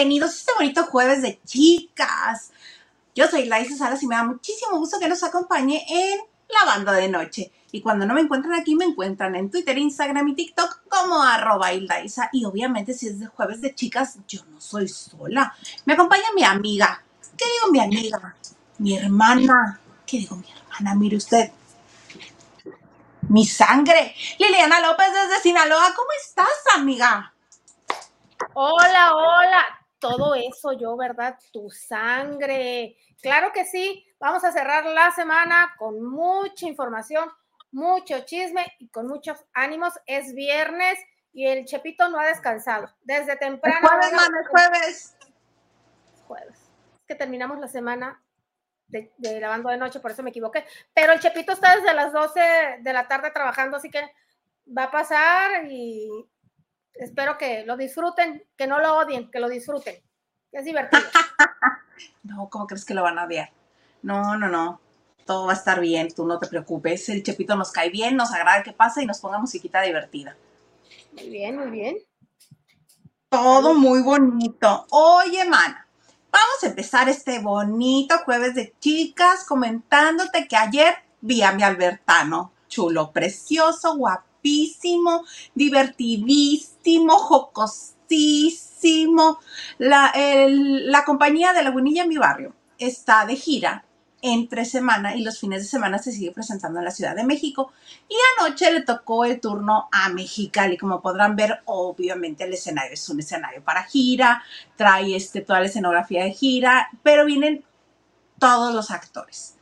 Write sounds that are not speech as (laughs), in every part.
bienvenidos a este bonito jueves de chicas. Yo soy Laisa Salas y me da muchísimo gusto que nos acompañe en la banda de noche. Y cuando no me encuentran aquí, me encuentran en Twitter, Instagram y TikTok como arroba. Y obviamente si es de jueves de chicas, yo no soy sola. Me acompaña mi amiga. ¿Qué digo mi amiga? Mi hermana. ¿Qué digo mi hermana? Mire usted. Mi sangre. Liliana López desde Sinaloa. ¿Cómo estás, amiga? Hola, hola. Todo eso yo, ¿verdad? Tu sangre. Claro que sí. Vamos a cerrar la semana con mucha información, mucho chisme y con muchos ánimos. Es viernes y el Chepito no ha descansado. Desde temprano. jueves, jueves. Jueves. Es que terminamos la semana de, de, lavando de noche, por eso me equivoqué. Pero el Chepito está desde las 12 de la tarde trabajando, así que va a pasar y espero que lo disfruten, que no lo odien, que lo disfruten. Es divertido. (laughs) no, ¿cómo crees que lo van a odiar? No, no, no. Todo va a estar bien, tú no te preocupes. El Chepito nos cae bien, nos agrada que pase y nos ponga musiquita divertida. Muy bien, muy bien. Todo muy bonito. Oye, mana, vamos a empezar este bonito jueves de chicas comentándote que ayer vi a mi Albertano. Chulo, precioso, guapísimo, divertidísimo, jocosísimo. La, compañía de Lagunilla en mi barrio está de gira entre semana y los fines de semana se sigue presentando en la Ciudad de México. Y anoche le tocó el turno a Mexicali. Como podrán ver, obviamente el escenario es un escenario para gira, trae este, toda la escenografía de gira, pero vienen todos los actores.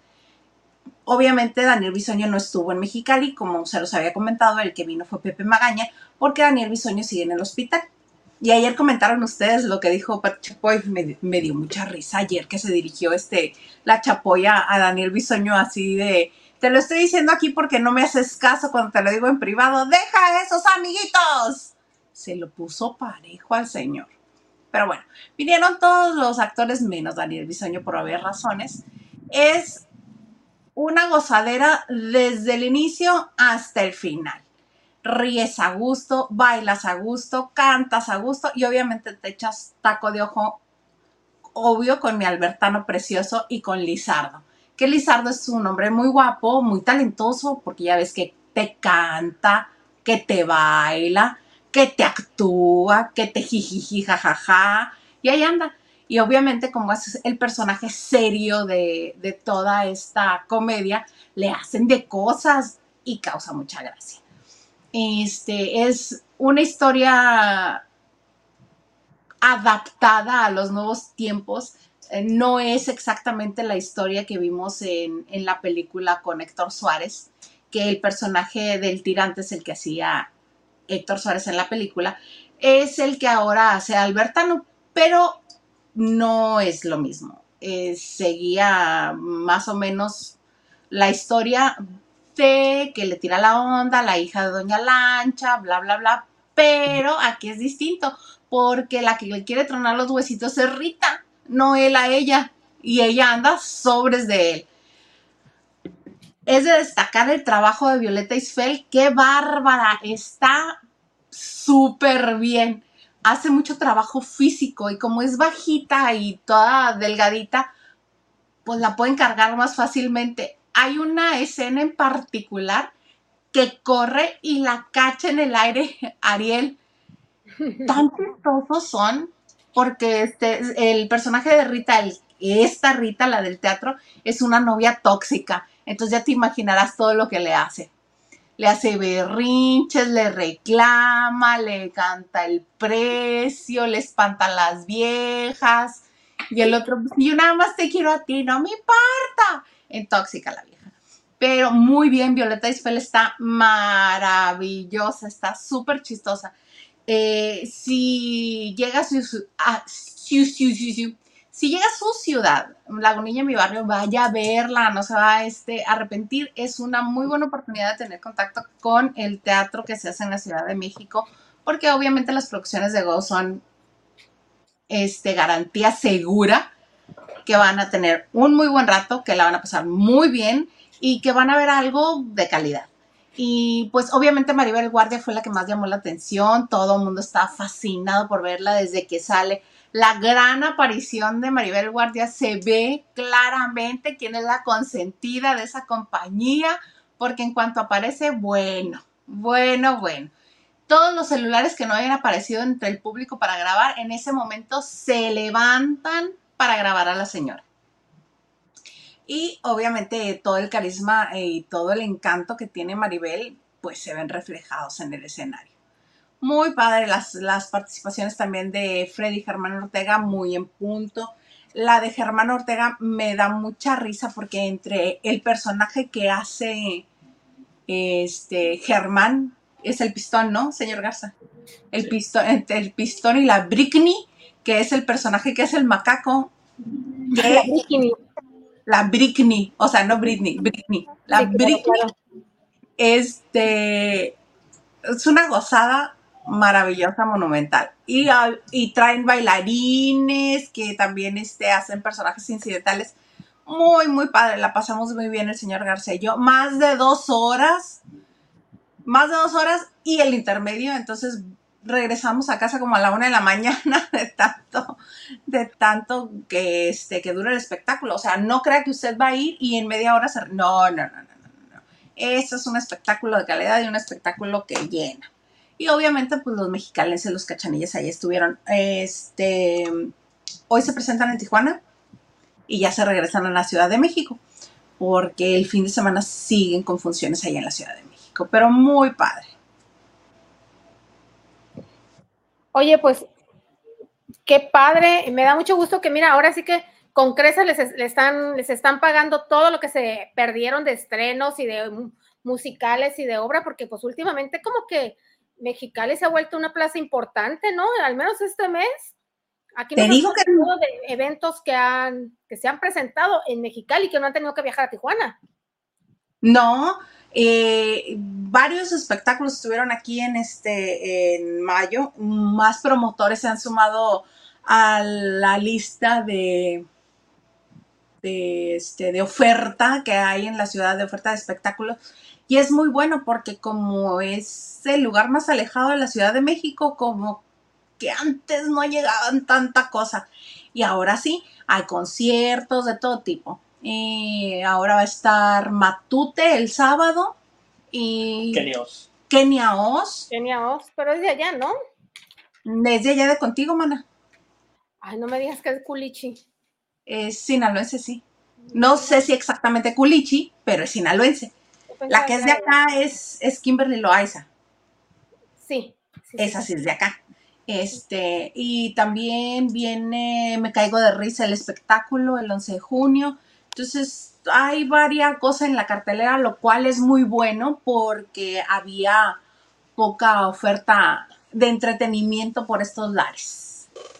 Obviamente Daniel Bisoño no estuvo en Mexicali, como se los había comentado, el que vino fue Pepe Magaña, porque Daniel Bisoño sigue en el hospital. Y ayer comentaron ustedes lo que dijo Pat Chapoy, me, dio mucha risa ayer que se dirigió este, la Chapoya a Daniel Bisoño así de, te lo estoy diciendo aquí porque no me haces caso cuando te lo digo en privado, deja esos amiguitos. Se lo puso parejo al señor. Pero bueno, vinieron todos los actores menos Daniel Bisoño por haber razones. Es una gozadera desde el inicio hasta el final ríes a gusto, bailas a gusto, cantas a gusto y obviamente te echas taco de ojo, obvio, con mi Albertano precioso y con Lizardo. Que Lizardo es un hombre muy guapo, muy talentoso, porque ya ves que te canta, que te baila, que te actúa, que te jijiji, jajaja, y ahí anda. Y obviamente como es el personaje serio de, de toda esta comedia, le hacen de cosas y causa mucha gracia. Este es una historia adaptada a los nuevos tiempos. Eh, no es exactamente la historia que vimos en, en, la película con Héctor Suárez, que el personaje del tirante es el que hacía Héctor Suárez en la película, es el que ahora hace Albertano, pero no es lo mismo. Eh, seguía más o menos la historia, que le tira la onda, la hija de Doña Lancha, bla, bla, bla. Pero aquí es distinto, porque la que le quiere tronar los huesitos es Rita, no él a ella. Y ella anda sobres de él. Es de destacar el trabajo de Violeta Isfel. ¡Qué bárbara! Está súper bien. Hace mucho trabajo físico y como es bajita y toda delgadita, pues la pueden cargar más fácilmente hay una escena en particular que corre y la cacha en el aire (laughs) Ariel. Tan chistosos son porque este, el personaje de Rita, esta Rita, la del teatro, es una novia tóxica. Entonces ya te imaginarás todo lo que le hace. Le hace berrinches, le reclama, le canta el precio, le espanta a las viejas. Y el otro, yo nada más te quiero a ti, no me importa en Tóxica la vieja. Pero muy bien, Violeta Isfel está maravillosa, está súper chistosa. Eh, si llega a su, si llega a su ciudad, Lagunilla, mi barrio, vaya a verla, no se va a este, arrepentir. Es una muy buena oportunidad de tener contacto con el teatro que se hace en la Ciudad de México, porque obviamente las producciones de Go son este, garantía segura que van a tener un muy buen rato, que la van a pasar muy bien y que van a ver algo de calidad. Y pues obviamente Maribel Guardia fue la que más llamó la atención, todo el mundo estaba fascinado por verla desde que sale. La gran aparición de Maribel Guardia se ve claramente quién es la consentida de esa compañía, porque en cuanto aparece, bueno, bueno, bueno. Todos los celulares que no hayan aparecido entre el público para grabar, en ese momento se levantan para grabar a la señora. Y obviamente todo el carisma y todo el encanto que tiene Maribel, pues se ven reflejados en el escenario. Muy padre las, las participaciones también de Freddy Germán Ortega, muy en punto. La de Germán Ortega me da mucha risa porque entre el personaje que hace este Germán es el pistón, ¿no, señor Garza? El pistón, el pistón y la Britney, que es el personaje que es el macaco. la Britney. La Britney, o sea, no Britney, Britney. La Britney. Este es una gozada maravillosa, monumental. Y, y, traen bailarines que también este, hacen personajes incidentales. Muy, muy padre. La pasamos muy bien el señor García yo. Más de dos horas. Más de dos horas y el intermedio. Entonces regresamos a casa como a la una de la (laughs) mañana de tanto, de tanto que, este, que dura el espectáculo. O sea, no crea que usted va a ir y en media hora se... No, no, no, no, no, no. Eso es un espectáculo de calidad y un espectáculo que llena. Y obviamente, pues los mexicanos y los cachanillas ahí estuvieron. Este, hoy se presentan en Tijuana y ya se regresan a la Ciudad de México, porque el fin de semana siguen con funciones ahí en la Ciudad de México, pero muy padre. Oye, pues qué padre, me da mucho gusto que mira, ahora sí que con Cresa les, están, les están pagando todo lo que se perdieron de estrenos y de musicales y de obra, porque pues últimamente como que Mexicali se ha vuelto una plaza importante, ¿no? Al menos este mes. Aquí Te digo que de eventos que han que se han presentado en Mexicali que no han tenido que viajar a Tijuana. No, eh, varios espectáculos estuvieron aquí en este en mayo. Más promotores se han sumado a la lista de de, este, de oferta que hay en la ciudad de oferta de espectáculos y es muy bueno porque como es el lugar más alejado de la Ciudad de México, como que antes no llegaban tanta cosa. Y ahora sí, hay conciertos de todo tipo. Y ahora va a estar Matute el sábado y... Kenia Oz. Kenia Oz. Kenia Oz, pero es de allá, ¿no? Es de allá de contigo, mana. Ay, no me digas que es culichi. Es sinaloense, sí. No sé si exactamente culichi, pero es sinaloense. La que es de acá es, es Kimberly Loaiza. Sí, Esa sí es de acá. Este, y también viene Me Caigo de Risa el espectáculo el 11 de junio. Entonces, hay varias cosas en la cartelera, lo cual es muy bueno porque había poca oferta de entretenimiento por estos lares.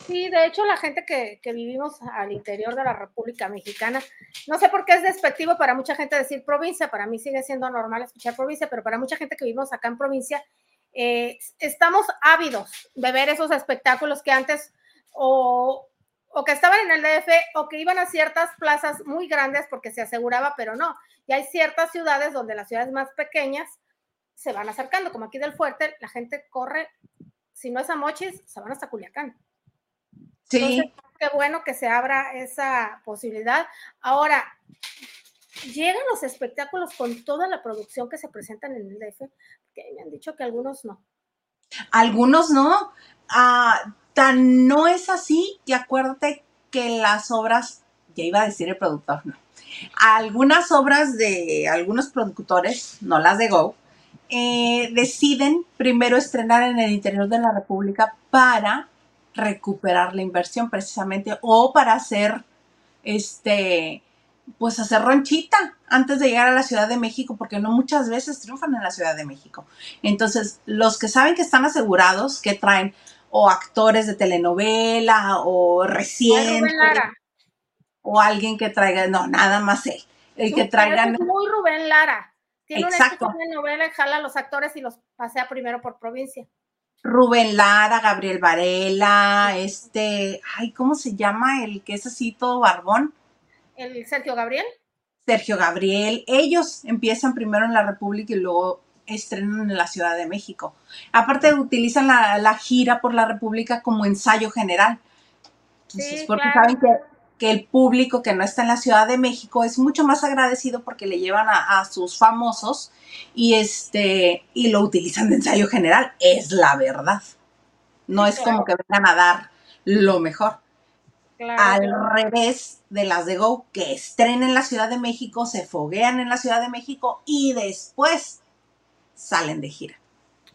Sí, de hecho, la gente que, vivimos al interior de la República Mexicana, no sé por qué es despectivo para mucha gente decir provincia, para mí sigue siendo normal escuchar provincia, pero para mucha gente que vivimos acá en provincia, eh, estamos ávidos de ver esos espectáculos que antes o, o que estaban en el DF o que iban a ciertas plazas muy grandes porque se aseguraba, pero no. Y hay ciertas ciudades donde las ciudades más pequeñas se van acercando, como aquí del Fuerte, la gente corre, si no es a Mochis, se van hasta Culiacán. Sí. qué bueno que se abra esa posibilidad. Ahora, llegan los espectáculos con toda la producción que se presentan en el DF, que me han dicho que algunos no. Algunos no. Ah, tan no es así y acuérdate que las obras, ya iba a decir el productor, no. Algunas obras de algunos productores, no las de Go, eh, deciden primero estrenar en el interior de la República para recuperar la inversión precisamente o para hacer este pues hacer ronchita antes de llegar a la Ciudad de México, porque no muchas veces triunfan en la Ciudad de México. Entonces, los que saben que están asegurados, que traen o actores de telenovela o recién o alguien que traiga, no, nada más él, el que traigan muy Rubén Lara. Tiene Exacto. una telenovela jala a los actores y los pasea primero por provincia. Rubén Lara, Gabriel Varela, este, ay, ¿cómo se llama el que es así todo barbón? ¿El Sergio Gabriel? Sergio Gabriel, ellos empiezan primero en la República y luego estrenan en la Ciudad de México. Aparte utilizan la, gira por la República como ensayo general. Entonces, porque saben que, que, el público que no está en la Ciudad de México es mucho más agradecido porque le llevan a, a sus famosos y este y lo utilizan de ensayo general. Es la verdad. No es como que vengan a dar lo mejor. Al revés de las de Go, que estrenen en la Ciudad de México, se foguean en la Ciudad de México y después salen de gira.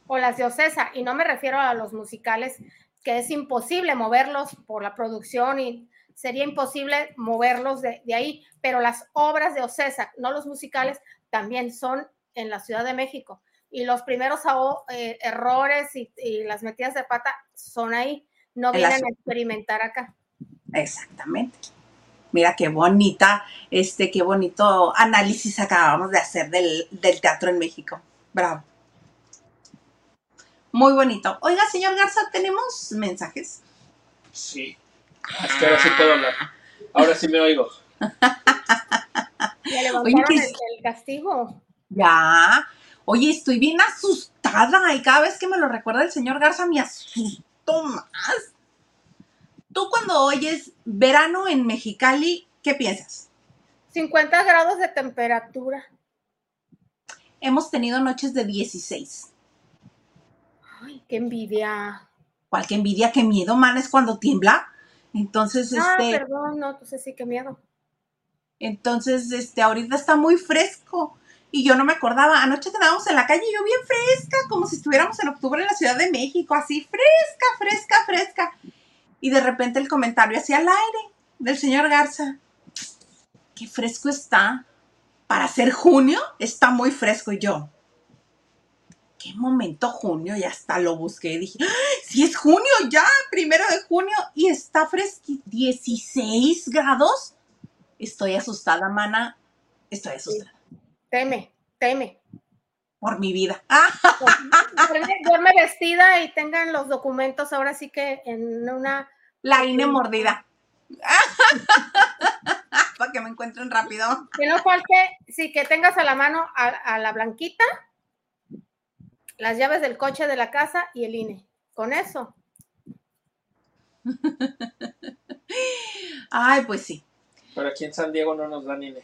O las de Ocesa, y no me refiero a los musicales, que es imposible moverlos por la producción y sería imposible moverlos de, ahí, pero las obras de Ocesa, no los musicales, también son en la Ciudad de México. Y los primeros eh, errores y, y, las metidas de pata son ahí, no vienen a experimentar acá. Exactamente. Mira qué bonita, este, qué bonito análisis acabamos de hacer del, teatro en México. Bravo. Muy bonito. Oiga, señor Garza, ¿tenemos mensajes? Sí. Es que ahora sí puedo hablar. Ahora sí me oigo. ¿Ya levantaron el, castigo? Ya. Oye, estoy bien asustada y cada vez que me lo recuerda el señor Garza me asusto más. Tú cuando oyes verano en Mexicali, ¿qué piensas? 50 grados de temperatura. Hemos tenido noches de 16. Ay, qué envidia. ¿Cuál qué envidia? ¿Qué miedo, man? Es cuando tiembla. Entonces, ah, este. perdón, no, entonces sí, qué miedo. Entonces, este, ahorita está muy fresco. Y yo no me acordaba. Anoche quedábamos en la calle y yo bien fresca, como si estuviéramos en octubre en la Ciudad de México, así fresca, fresca, fresca y de repente el comentario hacia el aire del señor Garza. Qué fresco está. Para ser junio está muy fresco y yo. ¿Qué momento junio? Ya hasta lo busqué y dije, si es junio ya, primero de junio y está fresco, 16 grados. Estoy asustada, mana. Estoy asustada. Teme, teme. Por mi vida. (laughs) Duerme vestida y tengan los documentos ahora sí que en una la INE mordida. (laughs) Para que me encuentren rápido. Que no falte, sí, que tengas a la mano a, la blanquita, las llaves del coche de la casa y el INE. Con eso. (laughs) Ay, pues sí. Pero aquí en San Diego no nos dan INE.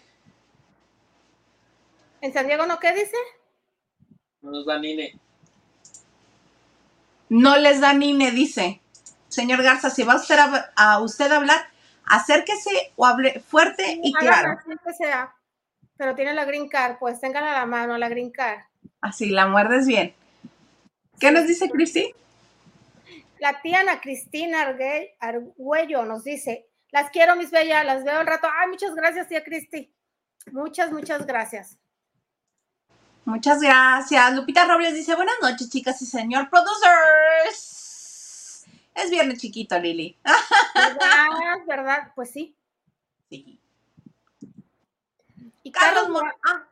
¿En San Diego no qué dice? No nos dan INE. No les dan INE, dice. Señor Garza, si va usted a, usted a hablar, acérquese o hable fuerte y claro. Que sea, pero tiene la green card, pues téngala a la mano, la green card. Así, la muerdes bien. ¿Qué nos dice Cristi? La tía Ana Cristina Argüello nos dice, las quiero, mis bellas, las veo al rato. Ay, muchas gracias, tía Cristi. Muchas, muchas gracias. Muchas gracias. Lupita Robles dice, buenas noches, chicas y señor producers. Es viernes chiquito, Lili. ¿Verdad? ¿Verdad? Pues sí. Sí. Y Carlos, Morales. Ah.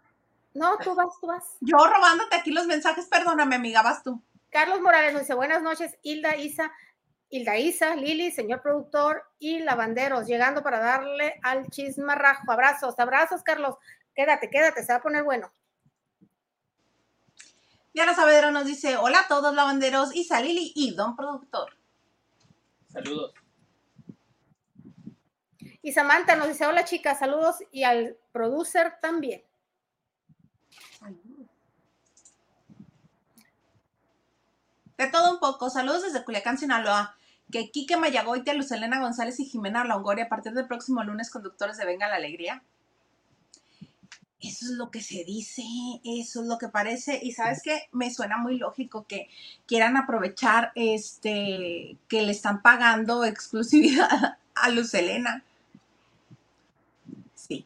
No, tú vas, tú vas. Yo robándote aquí los mensajes, perdóname, amiga, vas tú. Carlos Morales nos dice, buenas noches, Hilda Isa, Hilda Isa, Lili, señor productor y lavanderos, llegando para darle al chismarrajo. Abrazos, abrazos, Carlos. Quédate, quédate, se va a poner bueno. Diana Saavedra nos dice, hola a todos lavanderos, Isa, Lili y Don Productor. Saludos. Y Samantha nos dice, hola chicas, saludos y al producer también. De todo un poco, saludos desde Culiacán, Sinaloa. Que Quique Mayagoite, Luz Elena González y Jimena Longoria a partir del próximo lunes conductores de Venga la Alegría. Eso es lo que se dice, eso es lo que parece. Y sabes que me suena muy lógico que quieran aprovechar este que le están pagando (laughs) exclusividad a Luz Elena. Sí.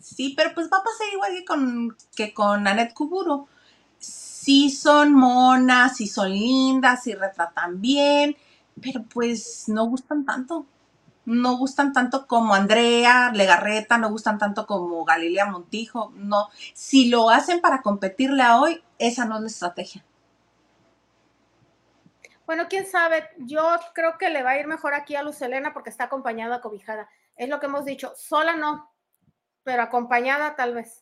Sí, pero pues va a pasar igual que con, que con Annette Kuburo. Sí son monas, sí son lindas, sí retratan bien, pero pues no gustan tanto no gustan tanto como Andrea Legarreta, no gustan tanto como Galilea Montijo, no. Si lo hacen para competirle a hoy, esa no es la estrategia. Bueno, quién sabe, yo creo que le va a ir mejor aquí a Luz Elena porque está acompañada, cobijada. Es lo que hemos dicho, sola no, pero acompañada tal vez.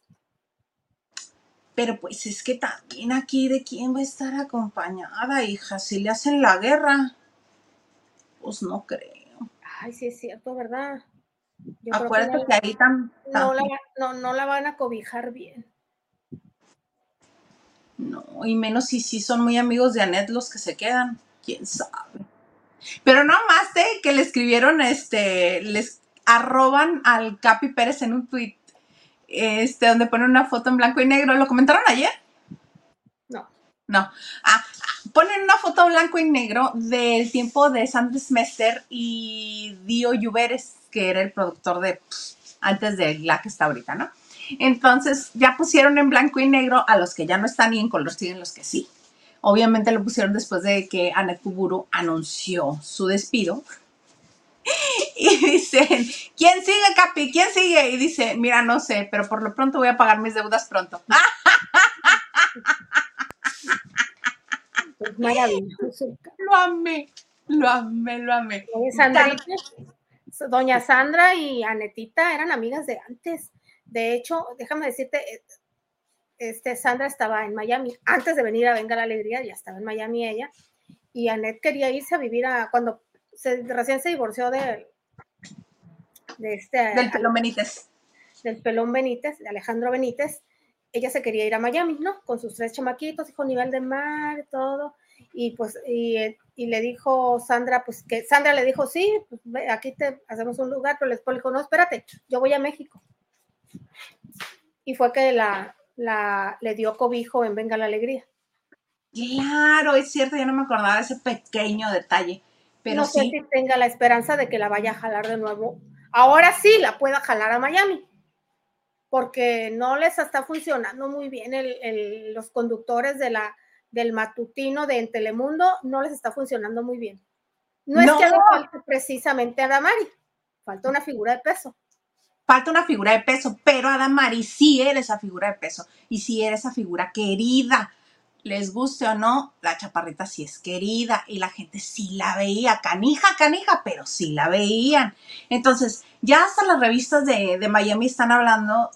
Pero pues es que también aquí de quién va a estar acompañada, hija, si le hacen la guerra. Pues no creo. Ay, sí es cierto, ¿verdad? Yo Acuérdate que, ahí tan, no, la, no, no la van a cobijar bien. No, y menos si sí son muy amigos de Anet los que se quedan. Quién sabe. Pero no más de que le escribieron, este, les arroban al Capi Pérez en un tweet, este, donde ponen una foto en blanco y negro. ¿Lo comentaron ayer? No. No. Ah, ponen una foto en blanco y negro del tiempo de Sanders Mester y Dio Lluveres, que era el productor de antes de la que está ahorita, ¿no? Entonces ya pusieron en blanco y negro a los que ya no están y en color siguen los que sí. Obviamente lo pusieron después de que Anet Kuburu anunció su despido. Y (laughs) dicen, ¿quién sigue, Capi? ¿Quién sigue? Y dice, mira, no sé, pero por lo pronto voy a pagar mis deudas pronto. (laughs) maravilloso. Lo amé, lo amé, lo amé. doña Sandra y Anetita eran amigas de antes. De hecho, déjame decirte, eh, este, Sandra estaba en Miami, antes de venir a Venga la Alegría, ya estaba en Miami ella, y Anet quería irse a vivir a, cuando se, recién se divorció de, de este... Del Pelón Benítez. Del Pelón Benítez, de Alejandro Benítez, ella se quería ir a Miami, ¿no? Con sus tres chamaquitos, hijo nivel de mar, todo, y pues, y, le dijo Sandra, pues que Sandra le dijo, sí, pues, aquí te hacemos un lugar, pero después le dijo, no, espérate, yo voy a México. Y fue que la, la, le dio cobijo en Venga la Alegría. Claro, es cierto, yo no me acordaba de ese pequeño detalle. Pero no sé si tenga la esperanza de que la vaya a jalar de nuevo. Ahora sí la pueda jalar a Miami, porque no les está funcionando muy bien el, los conductores de la, del matutino de en Telemundo, no les está funcionando muy bien. No, es que haga falta precisamente a Damari, falta una figura de peso falta una figura de peso, pero Adamari sí era esa figura de peso y sí era esa figura querida. Les guste o no, la chaparrita sí es querida y la gente sí la veía, canija, canija, pero sí la veían. Entonces, ya hasta las revistas de, de Miami están hablando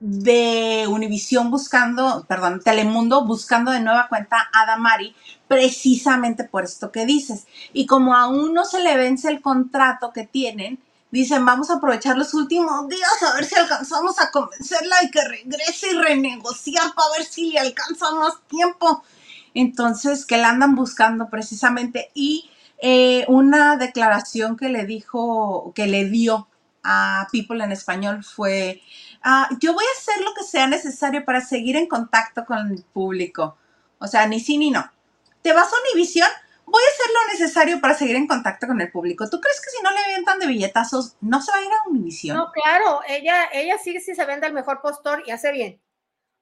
de Univisión buscando, perdón, Telemundo buscando de nueva cuenta a Damari, precisamente por esto que dices. Y como aún no se le vence el contrato que tienen, dicen, vamos a aprovechar los últimos días a ver si alcanzamos a convencerla y que regrese y renegociar para ver si le alcanza más tiempo. Entonces, que la andan buscando precisamente. Y eh, una declaración que le dijo, que le dio a People en español fue, ah, yo voy a hacer lo que sea necesario para seguir en contacto con el público. O sea, ni sí ni no. ¿Te vas a Univision? Voy a hacer lo necesario para seguir en contacto con el público. ¿Tú crees que si no le avientan de billetazos, no se va a ir a Univision? No, claro, ella, ella sí, sí se vende el mejor postor y hace bien,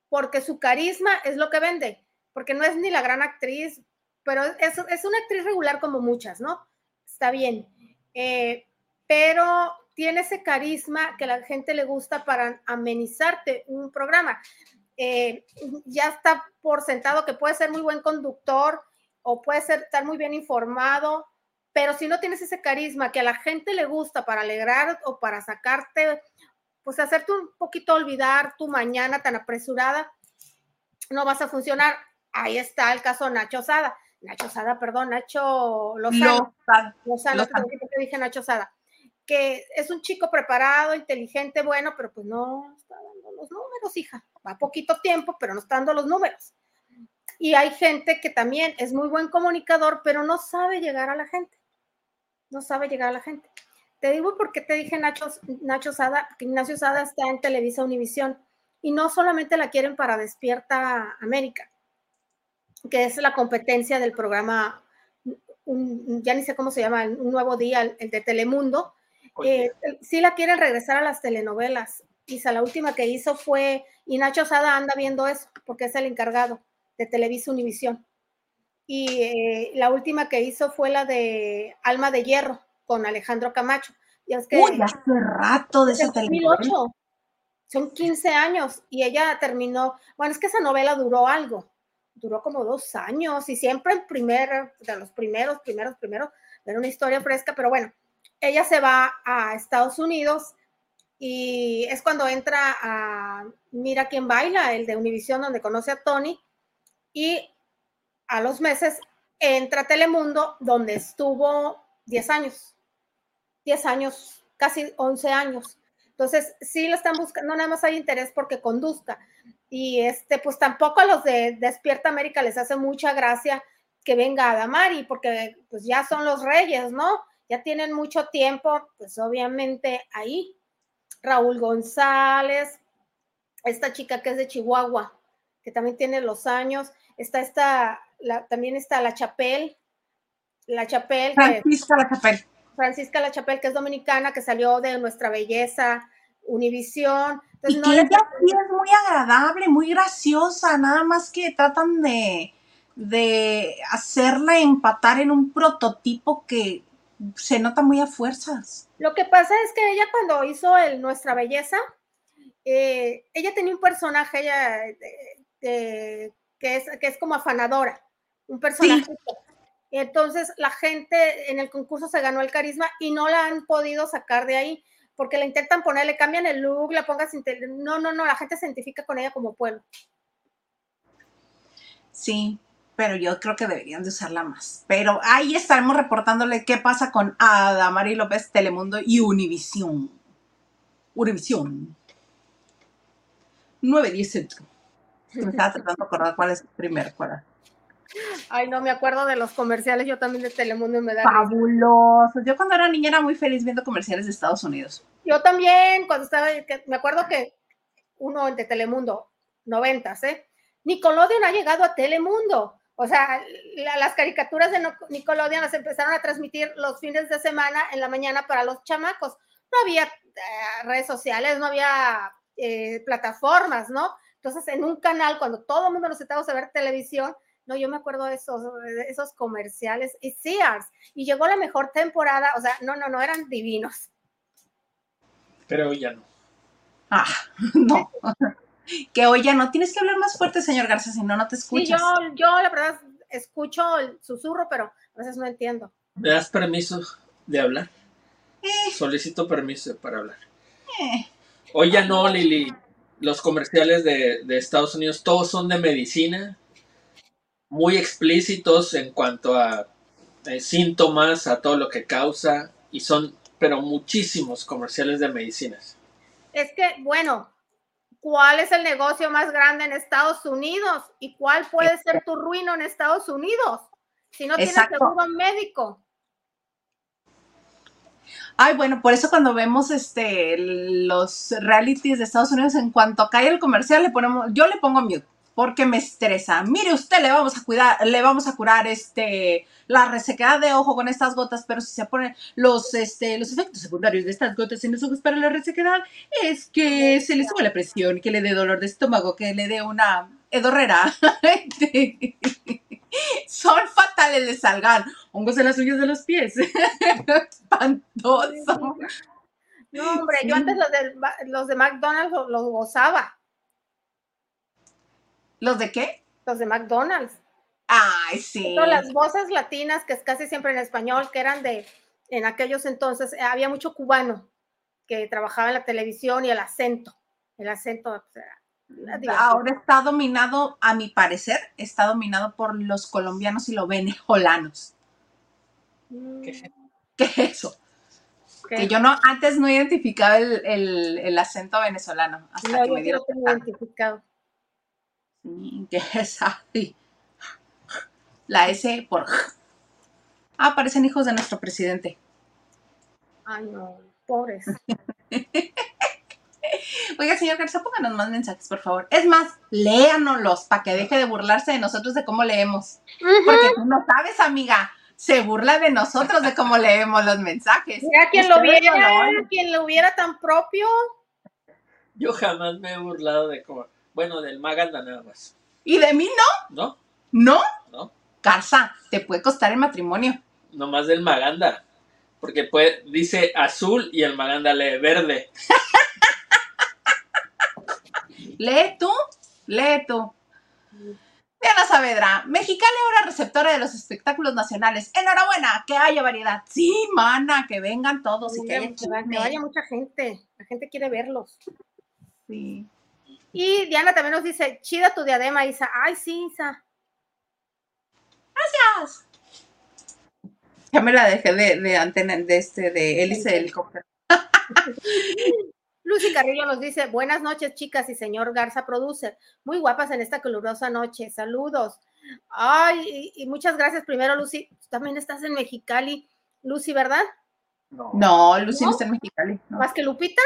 porque su carisma es lo que vende, porque no es ni la gran actriz, pero es, es una actriz regular como muchas, ¿no? Está bien, eh, pero tiene ese carisma que la gente le gusta para amenizarte un programa. Eh, ya está por sentado que puede ser muy buen conductor, o puede ser, estar muy bien informado, pero si no tienes ese carisma que a la gente le gusta para alegrar o para sacarte, pues hacerte un poquito olvidar tu mañana tan apresurada, no vas a funcionar. Ahí está el caso Nacho Sada. Nacho Sada, perdón, Nacho Lozano. Lozano, Lozano. te dije Nacho Sada. Que es un chico preparado, inteligente, bueno, pero pues no está dando los números, hija. Va poquito tiempo, pero no está dando los números. Y hay gente que también es muy buen comunicador, pero no sabe llegar a la gente. No sabe llegar a la gente. Te digo porque te dije Nacho, Nacho Sada, que Ignacio Sada está en Televisa Univisión y no solamente la quieren para Despierta América, que es la competencia del programa, ya ni sé cómo se llama, un nuevo día, el de Telemundo. Eh, sí la quieren regresar a las telenovelas. Quizá la última que hizo fue, y Nacho Sada anda viendo eso, porque es el encargado de Televisa Univisión. Y eh, la última que hizo fue la de Alma de Hierro con Alejandro Camacho. Y es que, Uy, hace rato de ese 2008. Son 15 años y ella terminó, bueno, es que esa novela duró algo, duró como dos años y siempre el primer, de los primeros, primeros, primeros, era una historia fresca, pero bueno, ella se va a Estados Unidos y es cuando entra a Mira quién baila, el de Univisión, donde conoce a Tony, y a los meses entra Telemundo, donde estuvo 10 años, 10 años, casi 11 años. Entonces, sí lo están buscando, nada más hay interés porque conduzca. Y este, pues tampoco a los de Despierta América les hace mucha gracia que venga Adamari, porque pues ya son los reyes, ¿no? Ya tienen mucho tiempo, pues obviamente ahí. Raúl González, esta chica que es de Chihuahua, que también tiene los años, está esta, la, también está la Chapel, la Chapel. Francisca La Chapel. Francisca La Chapel, que es dominicana, que salió de Nuestra Belleza, Univisión. y que ella sí es muy agradable, muy graciosa, nada más que tratan de, de hacerla empatar en un prototipo que se nota muy a fuerzas. Lo que pasa es que ella cuando hizo el Nuestra Belleza, eh, ella tenía un personaje ella, que, es, que es como afanadora, un personaje. Entonces la gente en el concurso se ganó el carisma y no la han podido sacar de ahí porque la intentan poner, le cambian el look, la pongas... No, no, no, la gente se identifica con ella como pueblo. Sí, pero yo creo que deberían de usarla más. Pero ahí estaremos reportándole qué pasa con Adamari López, Telemundo y Univisión. Univisión. 910 Centro. Me estaba tratando de acordar cuál es el primer, cuál Ay, no me acuerdo de los comerciales, yo también de Telemundo y me da. Fabuloso. Yo cuando era niña era muy feliz viendo comerciales de Estados Unidos. Yo también, cuando estaba, me acuerdo que uno de Telemundo, noventas, ¿eh? Nickelodeon ha llegado a Telemundo. O sea, las caricaturas de Nickelodeon las empezaron a transmitir los fines de semana en la mañana para los chamacos. No había eh, redes sociales, no había eh, plataformas, ¿no? Entonces, en un canal, cuando todo el mundo nos estábamos a ver televisión, no, yo me acuerdo de esos, esos comerciales y Sears, y llegó la mejor temporada, o sea, no, no, no, eran divinos. Pero hoy ya no. Ah, (laughs) no que hoy ya no. Tienes que hablar más fuerte, señor Garza, si no, no te escuchas. Sí, yo, yo la verdad escucho el susurro, pero a veces no entiendo. ¿Me das permiso de hablar? Eh. Solicito permiso para hablar. Eh. Hoy ya no, Lili. Los comerciales de, Estados Unidos todos son de medicina, muy explícitos en cuanto a eh, síntomas, a todo lo que causa, y son, pero muchísimos comerciales de medicinas. Es que, bueno, cuál es el negocio más grande en Estados Unidos y cuál puede ser tu ruino en Estados Unidos si no tienes seguro médico. Ay, bueno, por eso cuando vemos este los realities de Estados Unidos, en cuanto cae el comercial, le ponemos, yo le pongo mute porque me estresa. Mire usted, le vamos a cuidar, le vamos a curar este la resequedad de ojo con estas gotas, pero si se ponen los este los efectos secundarios de estas gotas en los ojos para la resequedad es que se le sube la presión, que le dé dolor de estómago, que le dé una edorrera. (laughs) Son fatales, le salgan hongos en las uñas de los pies. (laughs) Espantoso. No, hombre, yo antes los de, los de McDonald's los gozaba. ¿Los de qué? Los de McDonald's. Ay, sí. las voces latinas, que es casi siempre en español, que eran de, en aquellos entonces, eh, había mucho cubano que trabajaba en la televisión y el acento, el acento. Ahora está dominado, a mi parecer, está dominado por los colombianos y los venezolanos. Mm. ¿Qué, es eso? Que yo no, antes no identificaba el, acento venezolano. Hasta que me dieron. identificado. ¿Qué es (laughs) así? La S por... Ah, parecen hijos de nuestro presidente. Ay, no, pobres. (laughs) (laughs) Oiga, señor Garza, pónganos más mensajes, por favor. Es más, léanoslos para que deje de burlarse de nosotros de cómo leemos. Porque tú no sabes, amiga, se burla de nosotros de cómo leemos los mensajes. Mira, quien lo viera, quien lo hubiera tan propio. Yo jamás me he burlado de cómo, bueno, del Maganda nada más. ¿Y de mí no? No. ¿No? No. Garza, te puede costar el matrimonio. Nomás del Maganda. Porque puede, dice azul y el Maganda lee verde. (laughs) lee tú, lee tú. Diana Saavedra, Mexicali ahora receptora de los espectáculos nacionales. Enhorabuena, que haya variedad. Sí, mana, que vengan todos y que, que vaya mucha gente. La gente quiere verlos. Sí. Y Diana también nos dice, chida tu diadema, Isa. Ay, sí, Isa. Gracias. Ya me la dejé de, de antena, de este, de hélice de helicóptero. (laughs) Lucy Carrillo nos dice, buenas noches chicas y señor Garza Producer, muy guapas en esta calurosa noche, saludos. Ay, y, muchas gracias primero Lucy, también estás en Mexicali, Lucy, ¿verdad? No, Lucy no, está en Mexicali. ¿Más que Lupita?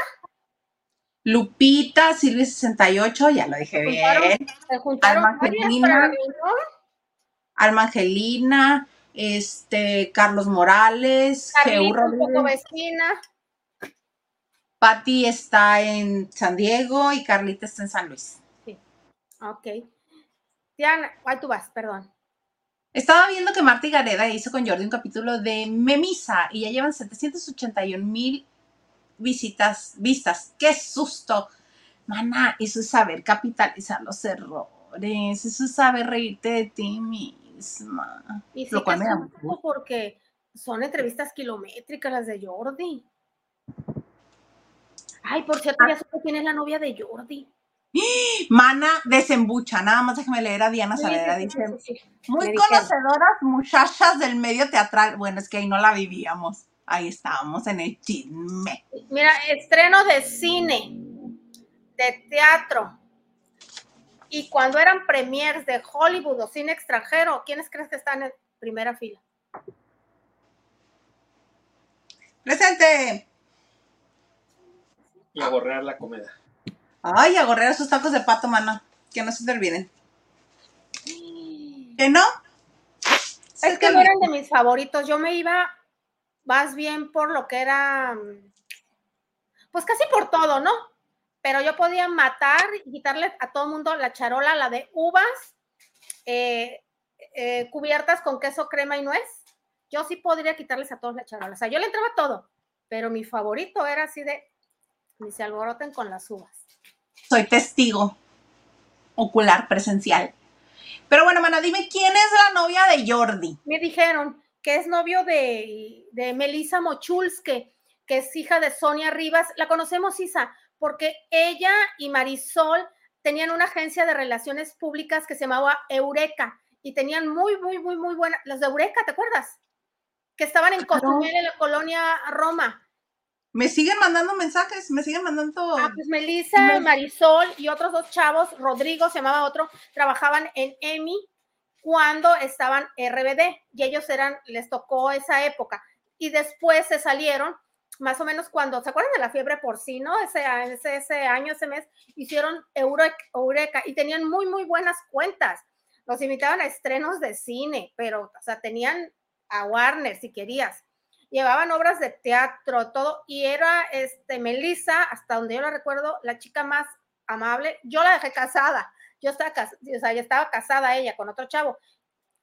Lupita, Silvia 68, ya lo dije bien. Se juntaron Alma Angelina, Alma Angelina, este, Carlos Morales, Carlita, un poco vecina. Patti está en San Diego y Carlita está en San Luis. Sí. Ok. Diana, ahí tú vas, perdón. Estaba viendo que Marta Gareda hizo con Jordi un capítulo de Memisa y ya llevan 781 mil visitas, vistas. ¡Qué susto! Mana, eso es saber capitalizar los errores, eso es saber reírte de ti misma. Y sí Lo cual me da porque son entrevistas kilométricas las de Jordi. Ay, por cierto, ya sé quién es la novia de Jordi. Mana desembucha, nada más déjame leer a Diana Saavedra, dice, muy conocedoras muchachas del medio teatral, bueno, es que ahí no la vivíamos, ahí estábamos en el chisme. Mira, estreno de cine, de teatro, y cuando eran premiers de Hollywood o cine extranjero, ¿quiénes crees que están en primera fila? Presente. Y a gorrear la comida. Ay, a gorrear sus tacos de pato, mana. Que no se te olviden. ¿Que no? Es que no eran de mis favoritos. Yo me iba más bien por lo que era. Pues casi por todo, ¿no? Pero yo podía matar y quitarle a todo el mundo la charola, la de uvas, eh, eh, cubiertas con queso, crema y nuez. Yo sí podría quitarles a todos la charola. O sea, yo le entraba todo, pero mi favorito era así de ni se alboroten con las uvas. Soy testigo ocular presencial. Pero bueno, mana, dime quién es la novia de Jordi. Me dijeron que es novio de, de Melissa Mochulske, que es hija de Sonia Rivas. La conocemos, Isa, porque ella y Marisol tenían una agencia de relaciones públicas que se llamaba Eureka y tenían muy, muy, muy, muy buena. Los de Eureka, ¿te acuerdas? Que estaban en Cozumel, en la colonia Roma. Me siguen mandando mensajes, me siguen mandando. Ah, pues Melissa, Marisol y otros dos chavos, Rodrigo se llamaba otro, trabajaban en EMI cuando estaban RBD y ellos eran, les tocó esa época. Y después se salieron, más o menos cuando, ¿se acuerdan de la fiebre porcino? Ese, ese, ese año, ese mes, hicieron Eureka, y tenían muy, muy buenas cuentas. Los invitaban a estrenos de cine, pero, o sea, tenían a Warner si querías llevaban obras de teatro, todo, y era este Melissa, hasta donde yo la recuerdo, la chica más amable. Yo la dejé casada, yo estaba, o sea, ya estaba casada ella con otro chavo.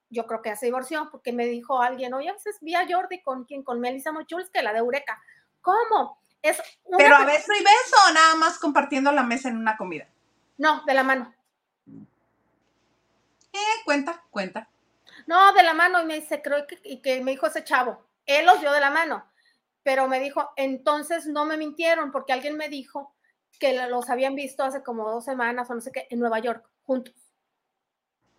Yo creo que hace se divorció porque me dijo alguien, oye, pues vi a Jordi con quien, con Melissa que la de Eureka. ¿Cómo? Es Pero a beso y beso o nada más compartiendo la mesa en una comida. No, de la mano. Eh, cuenta, cuenta. No, de la mano, y me dice, creo que, y que me dijo ese chavo, él los dio de la mano, pero me dijo, entonces no me mintieron porque alguien me dijo que los habían visto hace como dos semanas o no sé qué en Nueva York, juntos.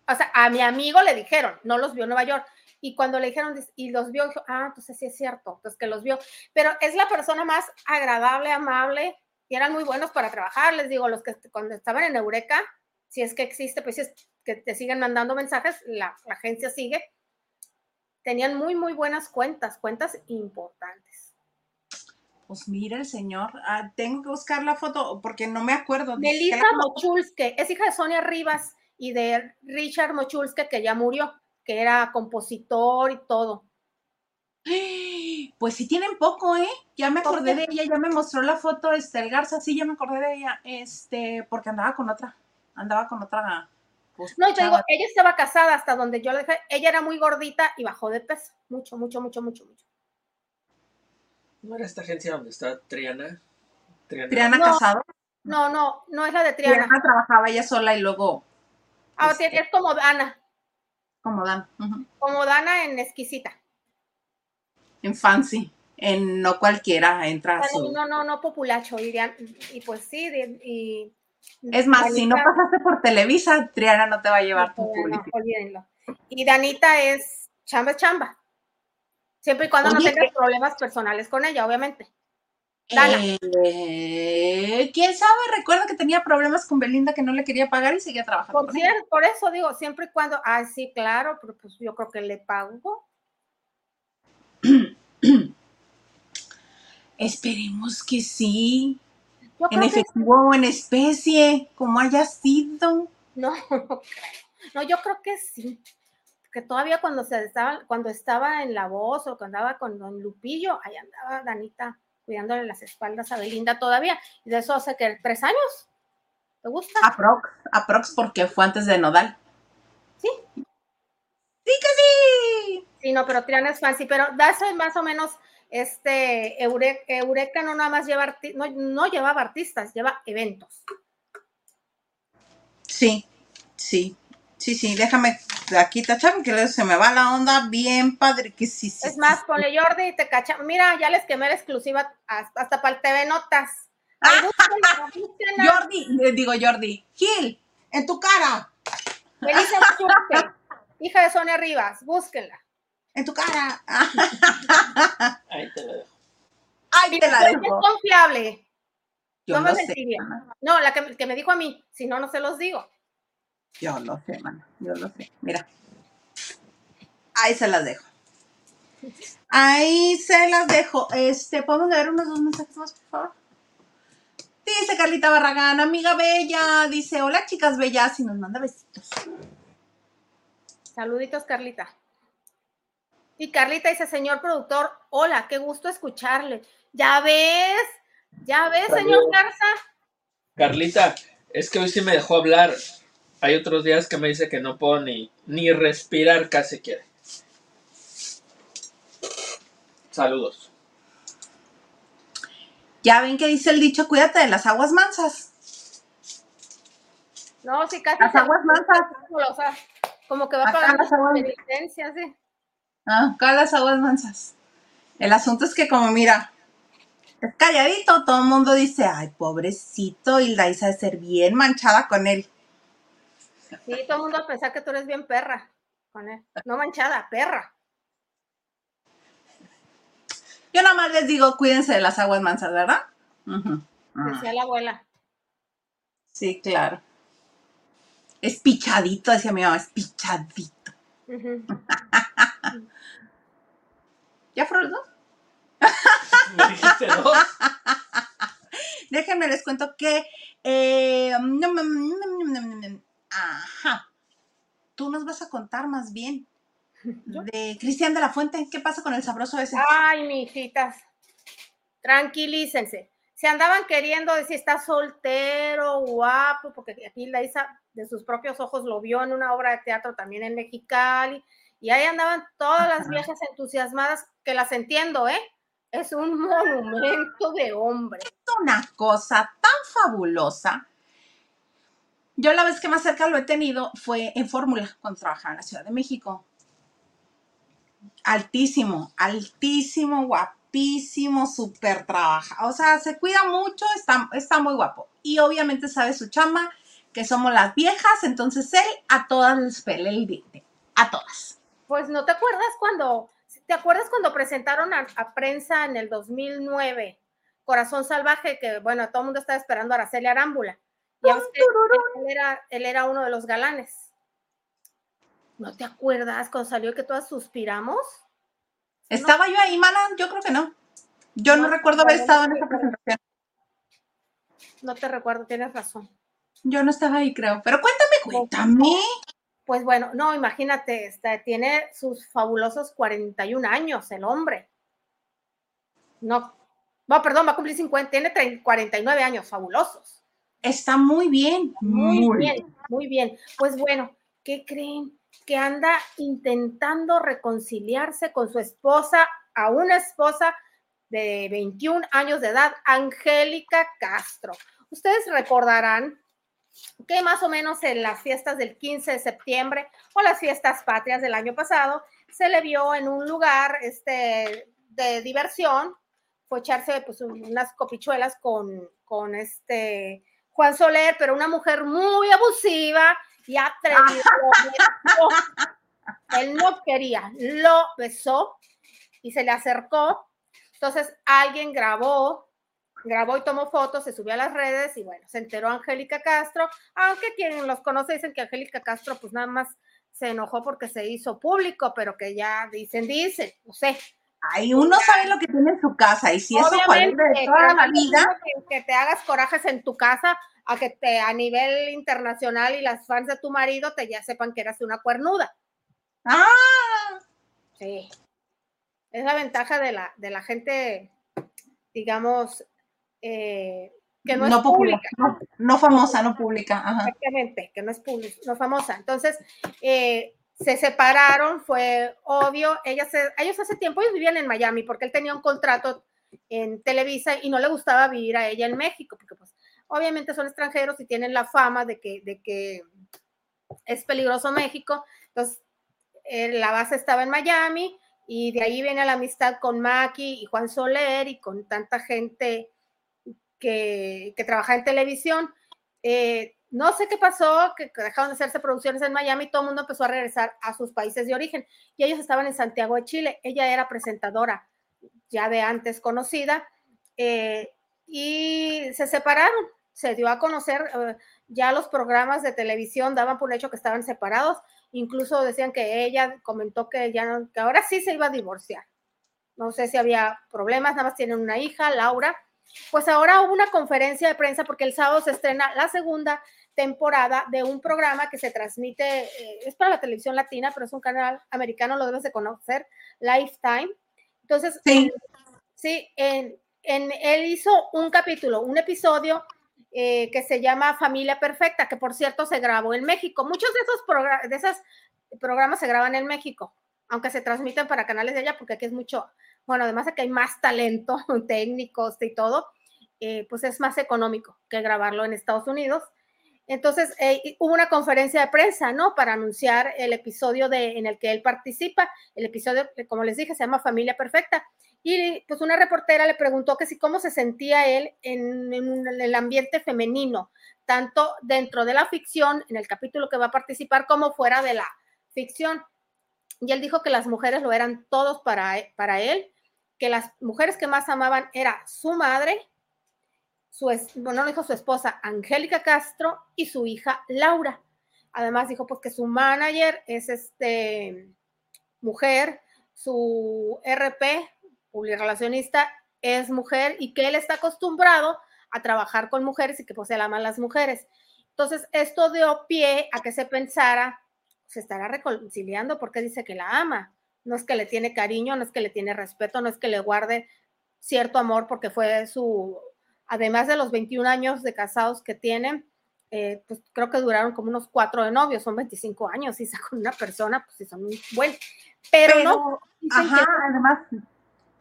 O sea, a mi amigo le dijeron, no los vio en Nueva York. Y cuando le dijeron y los vio, dijo, ah, entonces sí es cierto, entonces que los vio. Pero es la persona más agradable, amable, y eran muy buenos para trabajar. Les digo, los que cuando estaban en Eureka, si es que existe, pues es que te siguen mandando mensajes, la agencia sigue tenían muy, muy buenas cuentas, cuentas importantes. Pues mira el señor, ah, tengo que buscar la foto porque no me acuerdo. Melissa Mochulske, es hija de Sonia Rivas y de Richard Mochulske, que ya murió, que era compositor y todo. Pues sí tienen poco, ¿eh? Ya me acordé de ella, ya me mostró la foto, este, el Garza, sí, ya me acordé de ella, este, porque andaba con otra, andaba con otra pues, no, yo digo, ella estaba casada hasta donde yo le dije, ella era muy gordita y bajó de peso, mucho, mucho, mucho, mucho, mucho. ¿No era esta agencia donde está Triana? Triana, Casado. No, no, no es la de Triana. Triana trabajaba ella sola y luego. Ah, este es como Dana. Como Dana. Como Dana en exquisita. En fancy. En no cualquiera entra su... No, no, no populacho. Y, y pues sí, y, es más, si no pasaste por Televisa, Triana no te va a llevar tu público. olvídenlo. Y Danita es chamba chamba. Siempre y cuando no tengas problemas personales con ella, obviamente. Eh, ¿Quién sabe? Recuerda que tenía problemas con Belinda que no le quería pagar y seguía trabajando. Por, cierto, por eso digo, siempre y cuando, ah, sí, claro, pero pues yo creo que le pago. (clears throat) Esperemos que sí. En efectivo o en especie, como haya sido. No, no (laughs) No, yo creo que sí. Que todavía cuando se estaba, cuando estaba en la voz o cuando andaba con Don Lupillo, ahí andaba Danita cuidándole las espaldas a Belinda todavía. Y de eso hace que tres años. ¿Te gusta? Aprox, aprox porque fue antes de Nodal. Sí. Sí que sí. Sí, no, pero Triana es fancy, pero da eso más o menos este Eureka, no nada más lleva no, no llevaba artistas, lleva eventos. Sí, sí, sí, sí, déjame aquí tachar que se me va la onda bien padre que sí, sí Es más, ponle Jordi y te cacha. Mira, ya les quemé la exclusiva hasta, para el TV Notas. Jordi, digo Jordi, Gil, en tu cara. (laughs) hija de Sonia Rivas, búsquenla en tu cara. (laughs) Ahí te la dejo. Ahí te la dejo. Es confiable. Yo no, me sé, No, la que, me dijo a mí, si no, no se los digo. Yo lo sé, mano. Yo lo sé. Mira. Ahí se las dejo. Ahí se las dejo. Este, ¿podemos leer unos dos mensajes más, por favor? Dice Carlita Barragán, amiga bella. Dice, hola chicas bellas y nos manda besitos. Saluditos, Carlita. Y Carlita dice, señor productor, hola, qué gusto escucharle. Ya ves, ya ves, señor Garza. Carlita, es que hoy sí me dejó hablar. Hay otros días que me dice que no puedo ni, ni respirar casi quiere. Saludos. Ya ven que dice el dicho, cuídate de las aguas mansas. No, sí, casi. Las aguas mansas. como que va a pagar la licencia, sí. Ah, acá las aguas mansas. El asunto es que como mira, es calladito, todo el mundo dice, ay, pobrecito, y la Isa de ser bien manchada con él. Sí, todo el mundo pensar que tú eres bien perra con él. No manchada, perra. Yo nada más les digo, cuídense de las aguas mansas, ¿verdad? Decía la abuela. Sí, claro. Es pichadito, decía mi mamá, es pichadito. (laughs) ¿Ya fueron los dos? ¿Me dijiste dos? (laughs) Déjenme les cuento que. Eh, ajá. Tú nos vas a contar más bien de Cristian de la Fuente. ¿Qué pasa con el sabroso ese? Ay, mijitas. Tranquilícense. Se andaban queriendo decir está soltero, guapo, porque aquí la Isa de sus propios ojos lo vio en una obra de teatro también en Mexicali y ahí andaban todas las viejas entusiasmadas, que las entiendo, ¿eh? Es un (laughs) monumento de hombre. Es una cosa tan fabulosa. Yo la vez que más cerca lo he tenido fue en Fórmula, cuando trabajaba en la Ciudad de México. Altísimo, altísimo, guapísimo, súper trabaja. O sea, se cuida mucho, está, está muy guapo. Y obviamente sabe su chamba, que somos las viejas, entonces él a todas les pele el diente. A todas. Pues no te acuerdas cuando, ¿te acuerdas cuando presentaron a, prensa en el 2009 Corazón Salvaje? Que bueno, todo el mundo estaba esperando a Araceli Arámbula. Y él, era, él era uno de los galanes. ¿No te acuerdas cuando salió que todas suspiramos? ¿Estaba yo ahí, mana? Yo creo que no. Yo no, recuerdo haber estado en esa presentación. No te recuerdo, tienes razón. Yo no estaba ahí, creo. Pero cuéntame, cuéntame. Pues bueno, no, imagínate, este, tiene sus fabulosos 41 años el hombre. No, no, perdón, va a cumplir 50, tiene 49 años, fabulosos. Está muy bien. Muy, bien, muy bien. Pues bueno, ¿qué creen? Que anda intentando reconciliarse con su esposa, a una esposa de 21 años de edad, Angélica Castro. Ustedes recordarán que más o menos en las fiestas del 15 de septiembre o las fiestas patrias del año pasado, se le vio en un lugar este, de diversión, fue echarse pues, unas copichuelas con, con este Juan Soler, pero una mujer muy abusiva y atrevida. (laughs) Él no quería, lo besó y se le acercó. Entonces alguien grabó, grabó y tomó fotos, se subió a las redes y bueno, se enteró Angélica Castro, aunque quien los conoce dicen que Angélica Castro pues nada más se enojó porque se hizo público, pero que ya dicen, dicen, no sé. Ay, uno sabe lo que tiene en su casa y si eso fue de toda la vida. Que, te hagas corajes en tu casa a que te a nivel internacional y las fans de tu marido te ya sepan que eras una cuernuda. Ah. Sí. Es la ventaja de la, de la gente, digamos, eh, que no, es pública. No, famosa, no pública. Exactamente, que no es pública, no famosa. Entonces, eh, se separaron, fue obvio. Ella ellos hace tiempo, ellos vivían en Miami porque él tenía un contrato en Televisa y no le gustaba vivir a ella en México, porque pues obviamente son extranjeros y tienen la fama de que, de que es peligroso México. Entonces, eh, la base estaba en Miami y de ahí viene la amistad con Maki y Juan Soler y con tanta gente que, que trabaja en televisión. Eh, no sé qué pasó, que, dejaron de hacerse producciones en Miami y todo el mundo empezó a regresar a sus países de origen. Y ellos estaban en Santiago de Chile. Ella era presentadora ya de antes conocida eh, y se separaron. Se dio a conocer, eh, ya los programas de televisión daban por hecho que estaban separados. Incluso decían que ella comentó que, ya que ahora sí se iba a divorciar. No sé si había problemas, nada más tienen una hija, Laura. Pues ahora hubo una conferencia de prensa porque el sábado se estrena la segunda temporada de un programa que se transmite, eh, es para la televisión latina, pero es un canal americano, lo debes de conocer, Lifetime. Entonces, sí, sí en, él hizo un capítulo, un episodio eh, que se llama Familia Perfecta, que por cierto se grabó en México. Muchos de esos, de esos programas se graban en México, aunque se transmiten para canales de allá, porque aquí es mucho, bueno, además de que hay más talento, (laughs) técnicos y todo, eh, pues es más económico que grabarlo en Estados Unidos. Entonces, eh, hubo una conferencia de prensa, ¿no? Para anunciar el episodio de, en el que él participa. El episodio, como les dije, se llama Familia Perfecta. Y pues una reportera le preguntó que si cómo se sentía él en, el ambiente femenino, tanto dentro de la ficción, en el capítulo que va a participar, como fuera de la ficción. Y él dijo que las mujeres lo eran todos para, para él, que las mujeres que más amaban era su madre, su, bueno, dijo su esposa Angélica Castro y su hija Laura. Además dijo pues que su manager es este mujer, su RP, relacionista, es mujer y que él está acostumbrado a trabajar con mujeres y que pues él ama a las mujeres. Entonces, esto dio pie a que se pensara, se estará reconciliando porque dice que la ama. No es que le tiene cariño, no es que le tiene respeto, no es que le guarde cierto amor porque fue su además de los 21 años de casados que tienen, eh, pues creo que duraron como unos cuatro de novios, son 25 años, y con una persona, pues sí son muy buenos. Pero, no. Ajá, además,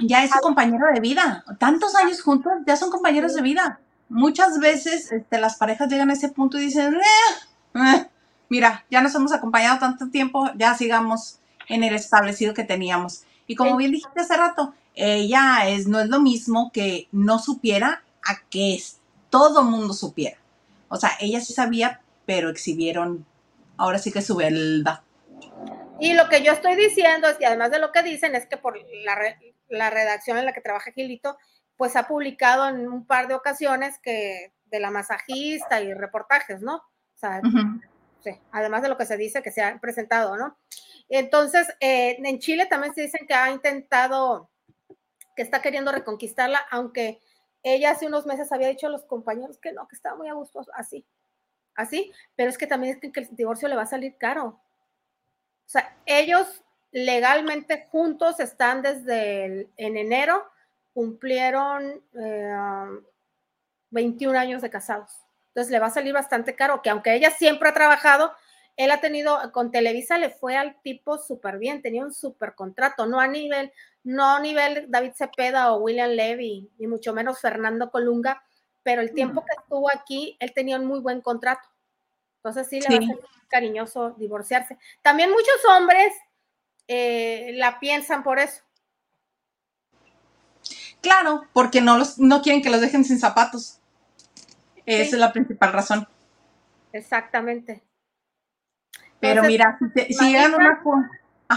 ya es su compañero de vida. Tantos años juntos, ya son compañeros de vida. Muchas veces este, las parejas llegan a ese punto y dicen, eh, eh, mira, ya nos hemos acompañado tanto tiempo, ya sigamos en el establecido que teníamos. Y como bien dijiste hace rato, ella es, no es lo mismo que no supiera a que todo mundo supiera. O sea, ella sí sabía, pero exhibieron ahora sí que su verdad. Y lo que yo estoy diciendo es que además de lo que dicen es que por la, redacción en la que trabaja Gilito, pues ha publicado en un par de ocasiones que de la masajista y reportajes, ¿no? O sea, sí, además de lo que se dice que se ha presentado, ¿no? Entonces, eh, en Chile también se dicen que ha intentado, que está queriendo reconquistarla, aunque ella hace unos meses había dicho a los compañeros que no, que estaba muy a gusto así, así, pero es que también es que el divorcio le va a salir caro. O sea, ellos legalmente juntos están desde en enero, cumplieron 21 eh, años de casados. Entonces le va a salir bastante caro, que aunque ella siempre ha trabajado, él ha tenido, con Televisa le fue al tipo súper bien, tenía un súper contrato, no a nivel, no a nivel David Cepeda o William Levy, ni mucho menos Fernando Colunga, pero el tiempo que estuvo aquí, él tenía un muy buen contrato. Entonces sí le va a ser cariñoso divorciarse. También muchos hombres eh, la piensan por eso. Claro, porque no, los, no quieren que los dejen sin zapatos. Esa es la principal razón. Exactamente. Pero mira, si, si llegan una...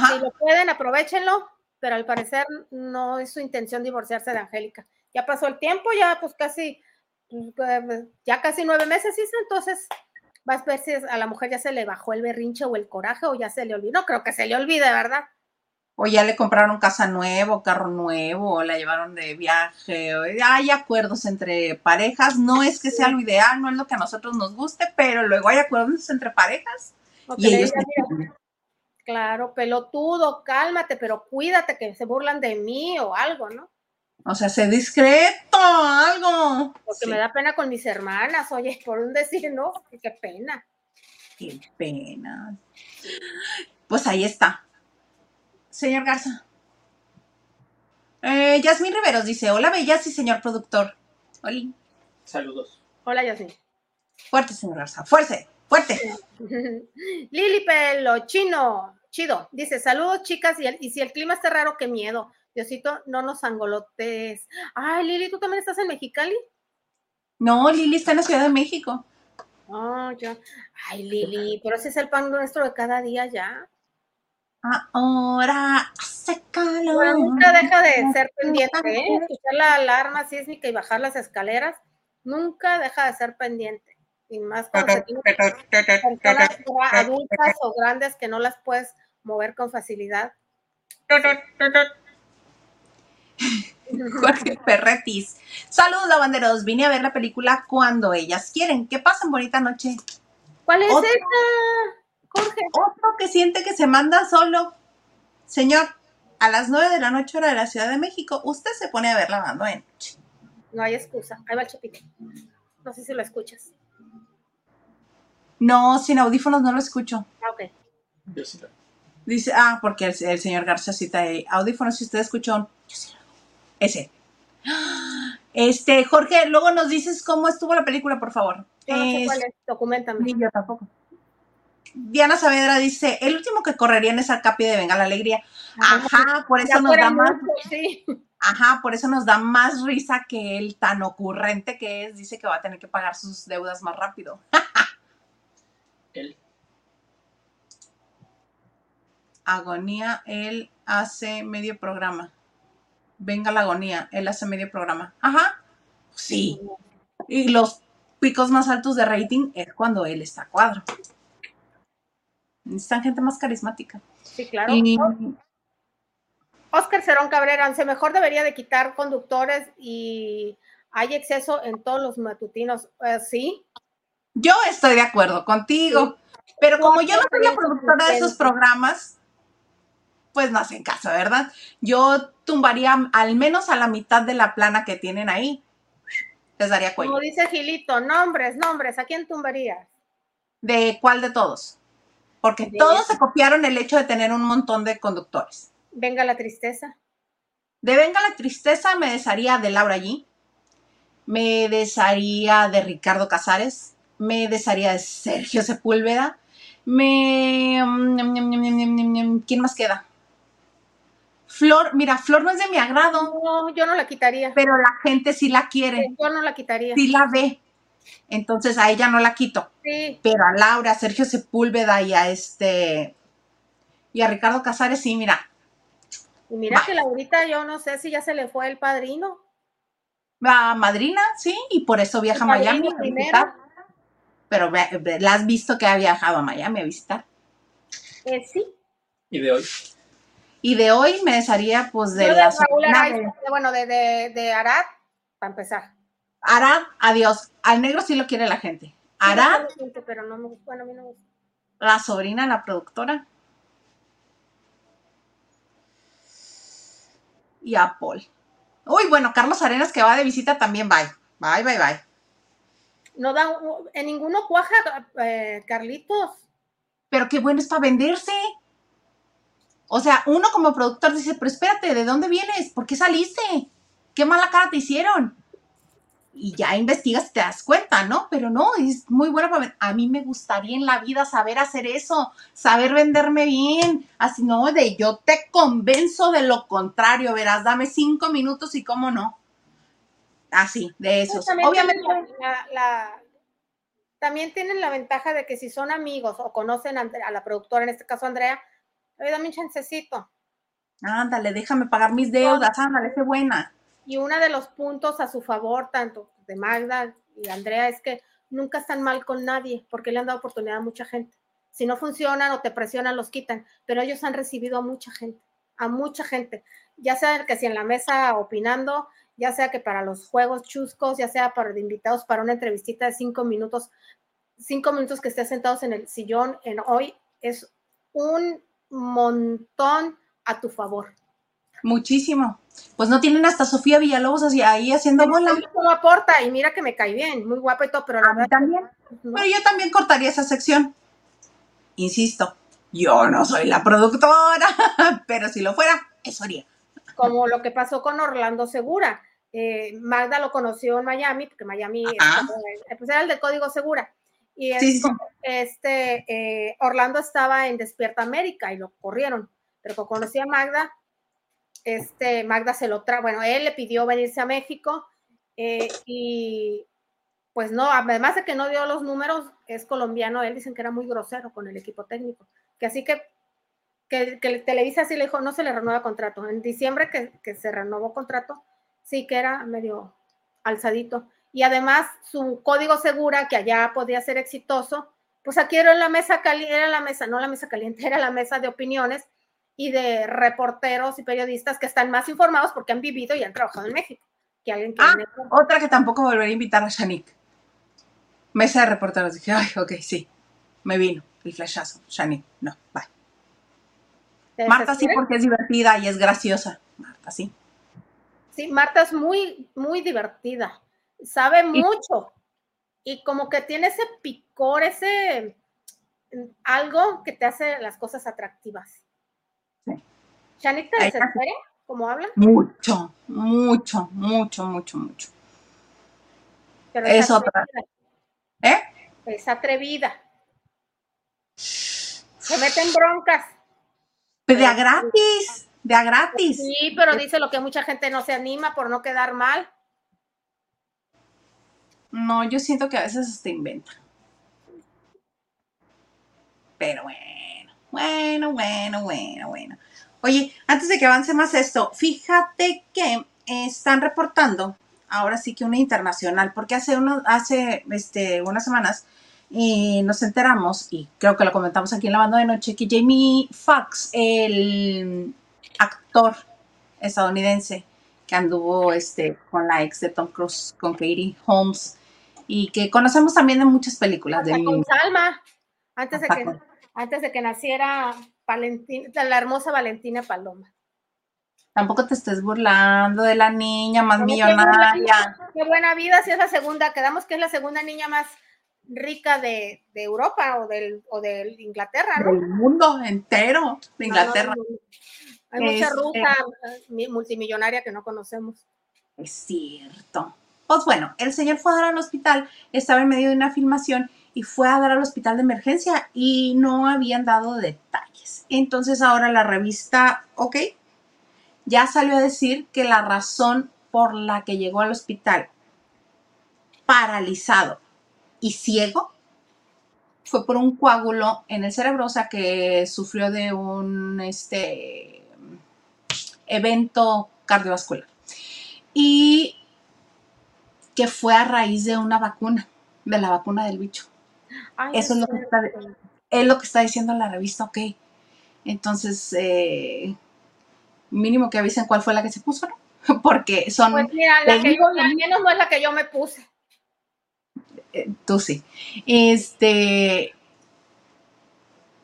Si lo pueden, aprovechenlo, pero al parecer no es su intención divorciarse de Angélica. Ya pasó el tiempo, ya pues casi, pues, ya casi nueve meses hizo, entonces vas a ver si a la mujer ya se le bajó el berrinche o el coraje o ya se le olvidó. No creo que se le olvide, ¿verdad? O ya le compraron casa nuevo, carro nuevo, o la llevaron de viaje. O, hay acuerdos entre parejas. No es que sea lo ideal, no es lo que a nosotros nos guste, pero luego hay acuerdos entre parejas. Y ellos claro, pelotudo, cálmate, pero cuídate que se burlan de mí o algo, ¿no? O sea, sé discreto, algo. Porque me da pena con mis hermanas, oye, por un decir, no, qué pena. Qué pena. Pues ahí está. Señor Garza. Eh, Yasmín Riveros dice, hola bellas y señor productor. Hola. Saludos. Hola Yasmín. Fuerte, señor Garza. Fuerte, fuerte. (laughs) Lili Pelo, chino, chido. Dice, saludos chicas y, y si el clima está raro, qué miedo. Diosito, no nos angolotes. Ay, Lili, ¿tú también estás en Mexicali? No, Lili está en la Ciudad de México. Oh, ya. Ay, Lili, pero ese es el pan nuestro de cada día ya. Ahora hace calor. Bueno, nunca deja de ser pendiente, ¿eh? Escuchar la alarma sísmica y bajar las escaleras, nunca deja de ser pendiente. Y más personas adultas o grandes que no las puedes mover con facilidad. (laughs) Jorge Perretis. Saludos, lavanderos. Vine a ver la película cuando ellas quieren. Que pasen bonita noche. ¿Cuál es esta, Jorge? Otro que siente que se manda solo. Señor, a las nueve de la noche, hora de la Ciudad de México, usted se pone a ver lavando en noche. No hay excusa. Ahí va el chapito. No sé si lo escuchas. No, sin audífonos no lo escucho. Ah, ok. Yo sí. Dice, ah, porque el, el señor García cita ahí. Audífonos, si usted escuchó. Yo sí ese. Este, Jorge, luego nos dices cómo estuvo la película, por favor. No, sé cuál es, documentame. yo tampoco. Diana Saavedra dice, el último que correría en esa capi de Venga la Alegría. Ajá, por eso nos da más. Ajá, por eso nos da más risa que el tan ocurrente que es. Dice que va a tener que pagar sus deudas más rápido. (laughs) Agonía, él hace medio programa venga la agonía, él hace medio programa. Ajá, sí. Y los picos más altos de rating es cuando él está a cuadro. Necesitan gente más carismática. Sí, claro. Oscar Cerón Cabrera, se mejor debería de quitar conductores y hay exceso en todos los matutinos. Eh, ¿Sí? Yo estoy de acuerdo contigo, pero como yo no soy la productora de esos programas, pues no hacen caso, ¿verdad? Yo tumbaría al menos a la mitad de la plana que tienen ahí. Les daría cuello. Como dice Gilito, nombres, nombres, ¿a quién tumbarías? ¿De cuál de todos? Porque todos se copiaron el hecho de tener un montón de conductores. Venga la tristeza. De Venga la tristeza me desharía de Laura G. Me desharía de Ricardo Casares. Me desharía de Sergio Sepúlveda. Me. Mm, ¿Quién más queda? Flor, mira, Flor no es de mi agrado. No, yo no la quitaría. Pero la gente sí la quiere. Yo no la quitaría. Sí la ve. Entonces a ella no la quito. Sí. Pero a Laura, a Sergio Sepúlveda y a este. Y a Ricardo Casares, sí, mira. Y mira que Laurita, yo no sé si ya se le fue el padrino. A madrina, sí, y por eso viaja a Miami a visitar. Pero la has visto que ha viajado a Miami a visitar. Eh, sí. ¿Y de hoy? Y de hoy me desharía pues de, la bueno, de, de, Arad, para empezar. Arad, adiós. Al negro sí lo quiere la gente. Arad. pero no me gusta. Bueno, a mí no me gusta. La sobrina, la productora. Y a Paul. Uy, bueno, Carlos Arenas que va de visita también, bye. Bye, bye, bye. No da, en ninguno cuaja, eh, Carlitos. Pero qué bueno es para venderse. O sea, uno como productor dice, pero espérate, ¿de dónde vienes? ¿Por qué saliste? ¿Qué mala cara te hicieron? y ya investigas y te das cuenta, ¿no? Pero no, es muy bueno para A mí me gustaría en la vida saber hacer eso, saber venderme bien, así no, de yo te convenzo de lo contrario, verás, dame cinco minutos y cómo no. Así, de esos. Obviamente. también tienen la ventaja de que si son amigos o conocen a, la productora, en este caso Andrea, le dame un chancecito. Ándale, déjame pagar mis deudas, ándale, sé buena. Y uno de los puntos a su favor, tanto de Magda y Andrea, es que nunca están mal con nadie, porque le han dado oportunidad a mucha gente. Si no funcionan o te presionan, los quitan, pero ellos han recibido a mucha gente, a mucha gente, ya sea que si en la mesa opinando, ya sea que para los juegos chuscos, ya sea para invitados para una entrevistita de cinco minutos, cinco minutos que estén sentados en el sillón en hoy, es un montón a tu favor. Muchísimo. Pues no tienen hasta Sofía Villalobos ahí haciendo bola. No aporta y mira que me cae bien, muy guapa y todo, pero la también. Pero yo también cortaría esa sección. Insisto, yo no soy la productora, (laughs) pero si lo fuera, eso haría. Como lo que pasó con Orlando Segura. Eh, Magda lo conoció en Miami, porque Miami pues era el de Código Segura. Y este eh, Orlando estaba en Despierta América y lo corrieron. Pero cuando conocí a Magda, este, Magda se lo trajo, bueno, él le pidió venirse a México eh, y pues no, además de que no dio los números, es colombiano, él dicen que era muy grosero con el equipo técnico, que así que, que, que Televisa así le dijo, no se le renueva contrato. En diciembre que, que se renovó contrato, sí que era medio alzadito. Y además su código segura, que allá podía ser exitoso, pues aquí era la mesa caliente, era la mesa, no la mesa caliente, (laughs) era la mesa de opiniones y de reporteros y periodistas que están más informados porque han vivido y han trabajado en México. Que alguien que ah, otra que tampoco volvería a invitar a Shanik. Mesa de reporteros. Dije, ay, ok, sí. Me vino el flashazo. Shanik, no, bye. Marta sí porque es divertida y es graciosa. Marta sí. Sí, Marta es muy, muy divertida. Sabe mucho. Y como que tiene ese picor, ese mm, algo que te hace las cosas atractivas. ¿Chanik te desespera? ¿Cómo habla? Mucho, mucho, mucho, mucho, mucho. Pero es, otra. ¿Eh? Es atrevida. Se mete en broncas. de a gratis, de a gratis. Sí, pero dice lo que mucha gente no se anima por no quedar mal. No, yo siento que a veces se inventa. Pero bueno, bueno, bueno, bueno, bueno. Oye, antes de que avance más esto, fíjate que están reportando, ahora sí que una internacional, porque hace, uno, hace este, unas semanas y nos enteramos, y creo que lo comentamos aquí en la banda de noche, que Jamie Foxx, el actor estadounidense que anduvo este, con la ex de Tom Cruise, con Katie Holmes, y que conocemos también de muchas películas. de con Salma, antes de, que, antes de que naciera Valentina, la hermosa Valentina Paloma. Tampoco te estés burlando de la niña más millonaria. Qué buena vida, si es la segunda, quedamos que es la segunda niña más rica de, Europa o del, o de Inglaterra, ¿no? Del mundo entero de Inglaterra. Hay mucha ruta eh, multimillonaria que no conocemos. Es cierto. Pues bueno, el señor fue a dar al hospital, estaba en medio de una filmación y fue a dar al hospital de emergencia y no habían dado detalles. Entonces ahora la revista, ok, ya salió a decir que la razón por la que llegó al hospital paralizado y ciego fue por un coágulo en el cerebro, o sea que sufrió de un este, evento cardiovascular. Y que fue a raíz de una vacuna, de la vacuna del bicho. Eso es lo que está, es lo que está diciendo la revista, ok. Entonces, eh, mínimo que avisen cuál fue la que se puso, ¿no? (laughs) Porque son... Pues mira, la que menos no es la que yo me puse. Eh, tú sí. Este,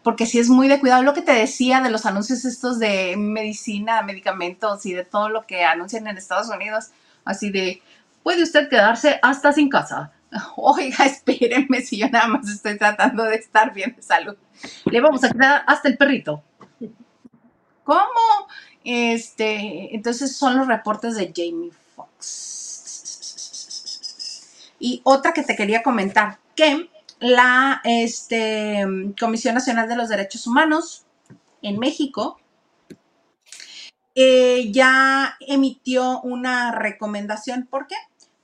porque sí es muy de cuidado. Lo que te decía de los anuncios estos de medicina, medicamentos y de todo lo que anuncian en Estados Unidos, así de, puede usted quedarse hasta sin casa. (laughs) Oiga, espérenme si yo nada más estoy tratando de estar bien de salud. Le vamos a quedar hasta el perrito. ¿Cómo? Este, entonces son los reportes de Jamie Foxx. Y otra que te quería comentar, que la este, Comisión Nacional de los Derechos Humanos en México eh, ya emitió una recomendación. ¿Por qué?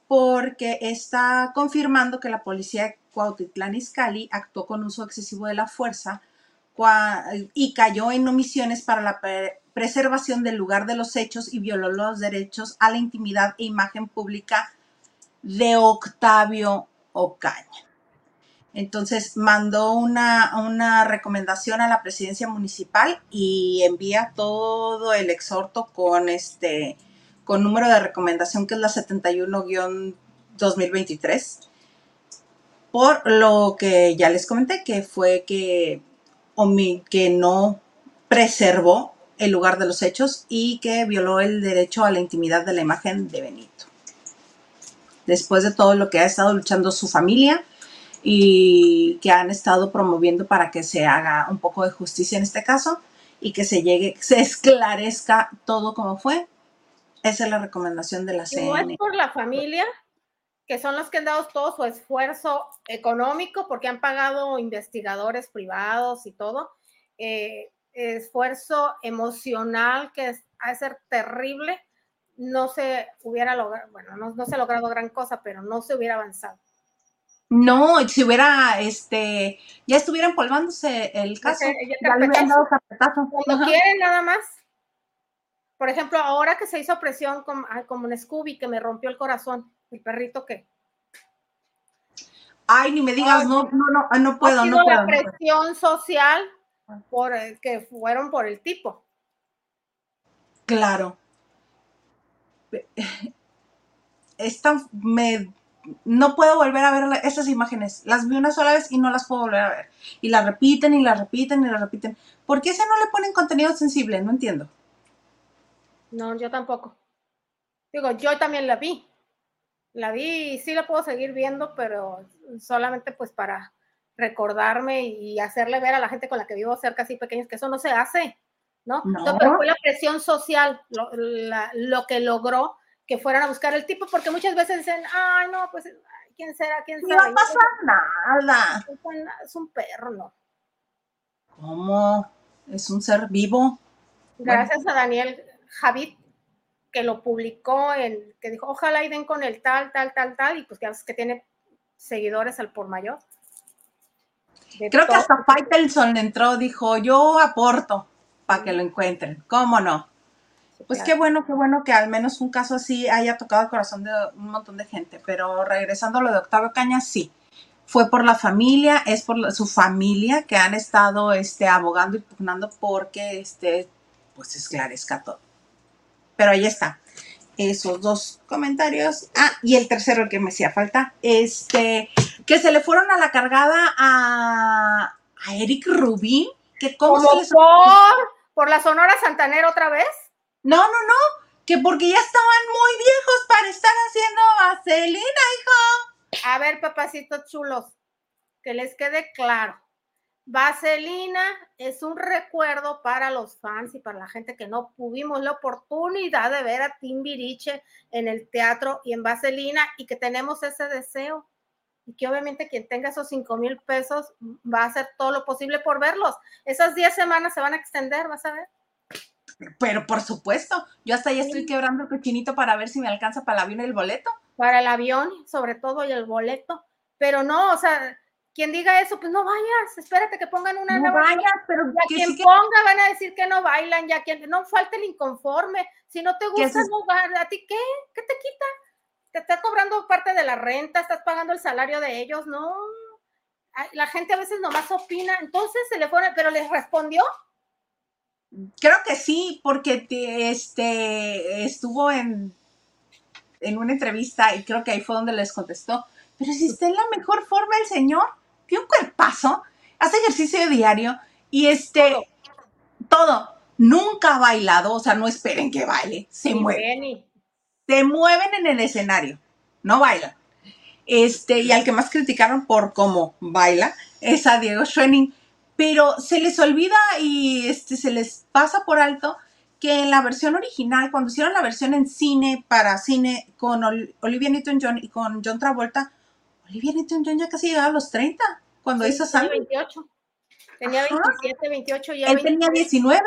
Porque está confirmando que la policía Cuautitlán Izcalli actuó con uso excesivo de la fuerza y cayó en omisiones para la preservación del lugar de los hechos y violó los derechos a la intimidad e imagen pública de Octavio Ocaña. Entonces mandó una, una, recomendación a la presidencia municipal y envía todo el exhorto con este con número de recomendación que es la 71-2023 por lo que ya les comenté que fue que, que no preservó el lugar de los hechos y que violó el derecho a la intimidad de la imagen de Benito. Después de todo lo que ha estado luchando su familia, y que han estado promoviendo para que se haga un poco de justicia en este caso y que se llegue, se esclarezca todo como fue. Esa es la recomendación de la CN. No es por la familia, que son los que han dado todo su esfuerzo económico porque han pagado investigadores privados y todo, eh, esfuerzo emocional que es, ha de ser terrible, no se hubiera logrado, bueno, no, no se ha logrado gran cosa, pero no se hubiera avanzado. No, si hubiera, este, ya estuviera empolvándose el caso. ya, le hubieran dado Cuando quieren nada más. Por ejemplo, ahora que se hizo presión como, como un Scooby que me rompió el corazón, el perrito que. Ay, ni me digas, no, no, no, ah, no puedo, ha sido no la presión social por que fueron por el tipo. Claro. Esta me no puedo volver a ver esas imágenes. Las vi una sola vez y no las puedo volver a ver. Y las repiten y las repiten y las repiten. ¿Por qué ese no le ponen contenido sensible? No entiendo. No, yo tampoco. Digo, yo también la vi. La vi y sí la puedo seguir viendo, pero solamente pues para recordarme y hacerle ver a la gente con la que vivo cerca así pequeños que eso no se hace, ¿no? no. pero fue la presión social lo que logró que fueran a buscar el tipo, porque muchas veces dicen, ay, no, pues, ¿quién será? ¿Quién sabe? No pasa nada. Es un perro, ¿no? ¿Cómo? Es un ser vivo. Gracias a Daniel Javid, que lo publicó, en, que dijo, ojalá y den con el tal, tal, tal, tal, y pues que, que tiene seguidores al por mayor. Creo que hasta Faitelson entró, dijo, yo aporto para que lo encuentren. ¿Cómo no? Pues qué bueno, qué bueno que al menos un caso así haya tocado el corazón de un montón de gente. Pero regresando a lo de Octavio Cañas, sí. Fue por la familia, es por su familia que han estado este, abogando y pugnando porque este, pues esclarezca todo. Pero ahí está. Esos dos comentarios. Ah, y el tercero que me hacía falta. Este, que se le fueron a la cargada a, a Eric Rubín. Que cómo se les... por, por la Sonora Santanera otra vez. No, no, no, que porque ya estaban muy viejos para estar haciendo vaselina, hijo. A ver, papacitos chulos, que les quede claro. Vaselina es un recuerdo para los fans y para la gente que no tuvimos la oportunidad de ver a Timbiriche en el teatro y en Vaselina y que tenemos ese deseo. Y que obviamente quien tenga esos 5 mil pesos va a hacer todo lo posible por verlos. Esas 10 semanas se van a extender, vas a ver. Pero por supuesto, yo hasta ya estoy quebrando el cochinito para ver si me alcanza para el avión y el boleto. Para el avión, sobre todo, y el boleto. Pero no, o sea, quien diga eso, pues no vayas, espérate que pongan una no vayas, pero ya quien ponga van a decir que no bailan, ya quien no falta el inconforme. Si no te gusta jugar, ¿a ti qué? ¿Qué te quita? Te estás cobrando parte de la renta, estás pagando el salario de ellos, no. La gente a veces nomás opina, entonces se le pone, pero les respondió, Creo que sí, porque este, estuvo en, en una entrevista y creo que ahí fue donde les contestó. Pero si está en la mejor forma el señor, tiene un cuerpazo, hace ejercicio diario y este, todo. Nunca ha bailado, o sea, no esperen que baile, se mueven. Se mueven en el escenario, no bailan. Este, y al que más criticaron por cómo baila es a Diego Schwenning pero se les olvida y este, se les pasa por alto que en la versión original, cuando hicieron la versión en cine para cine con Olivia Newton-John y con John Travolta, Olivia Newton-John ya casi llegaba a los 30 cuando hizo Sandy. 28. Tenía 27, 28 ya. Él tenía 19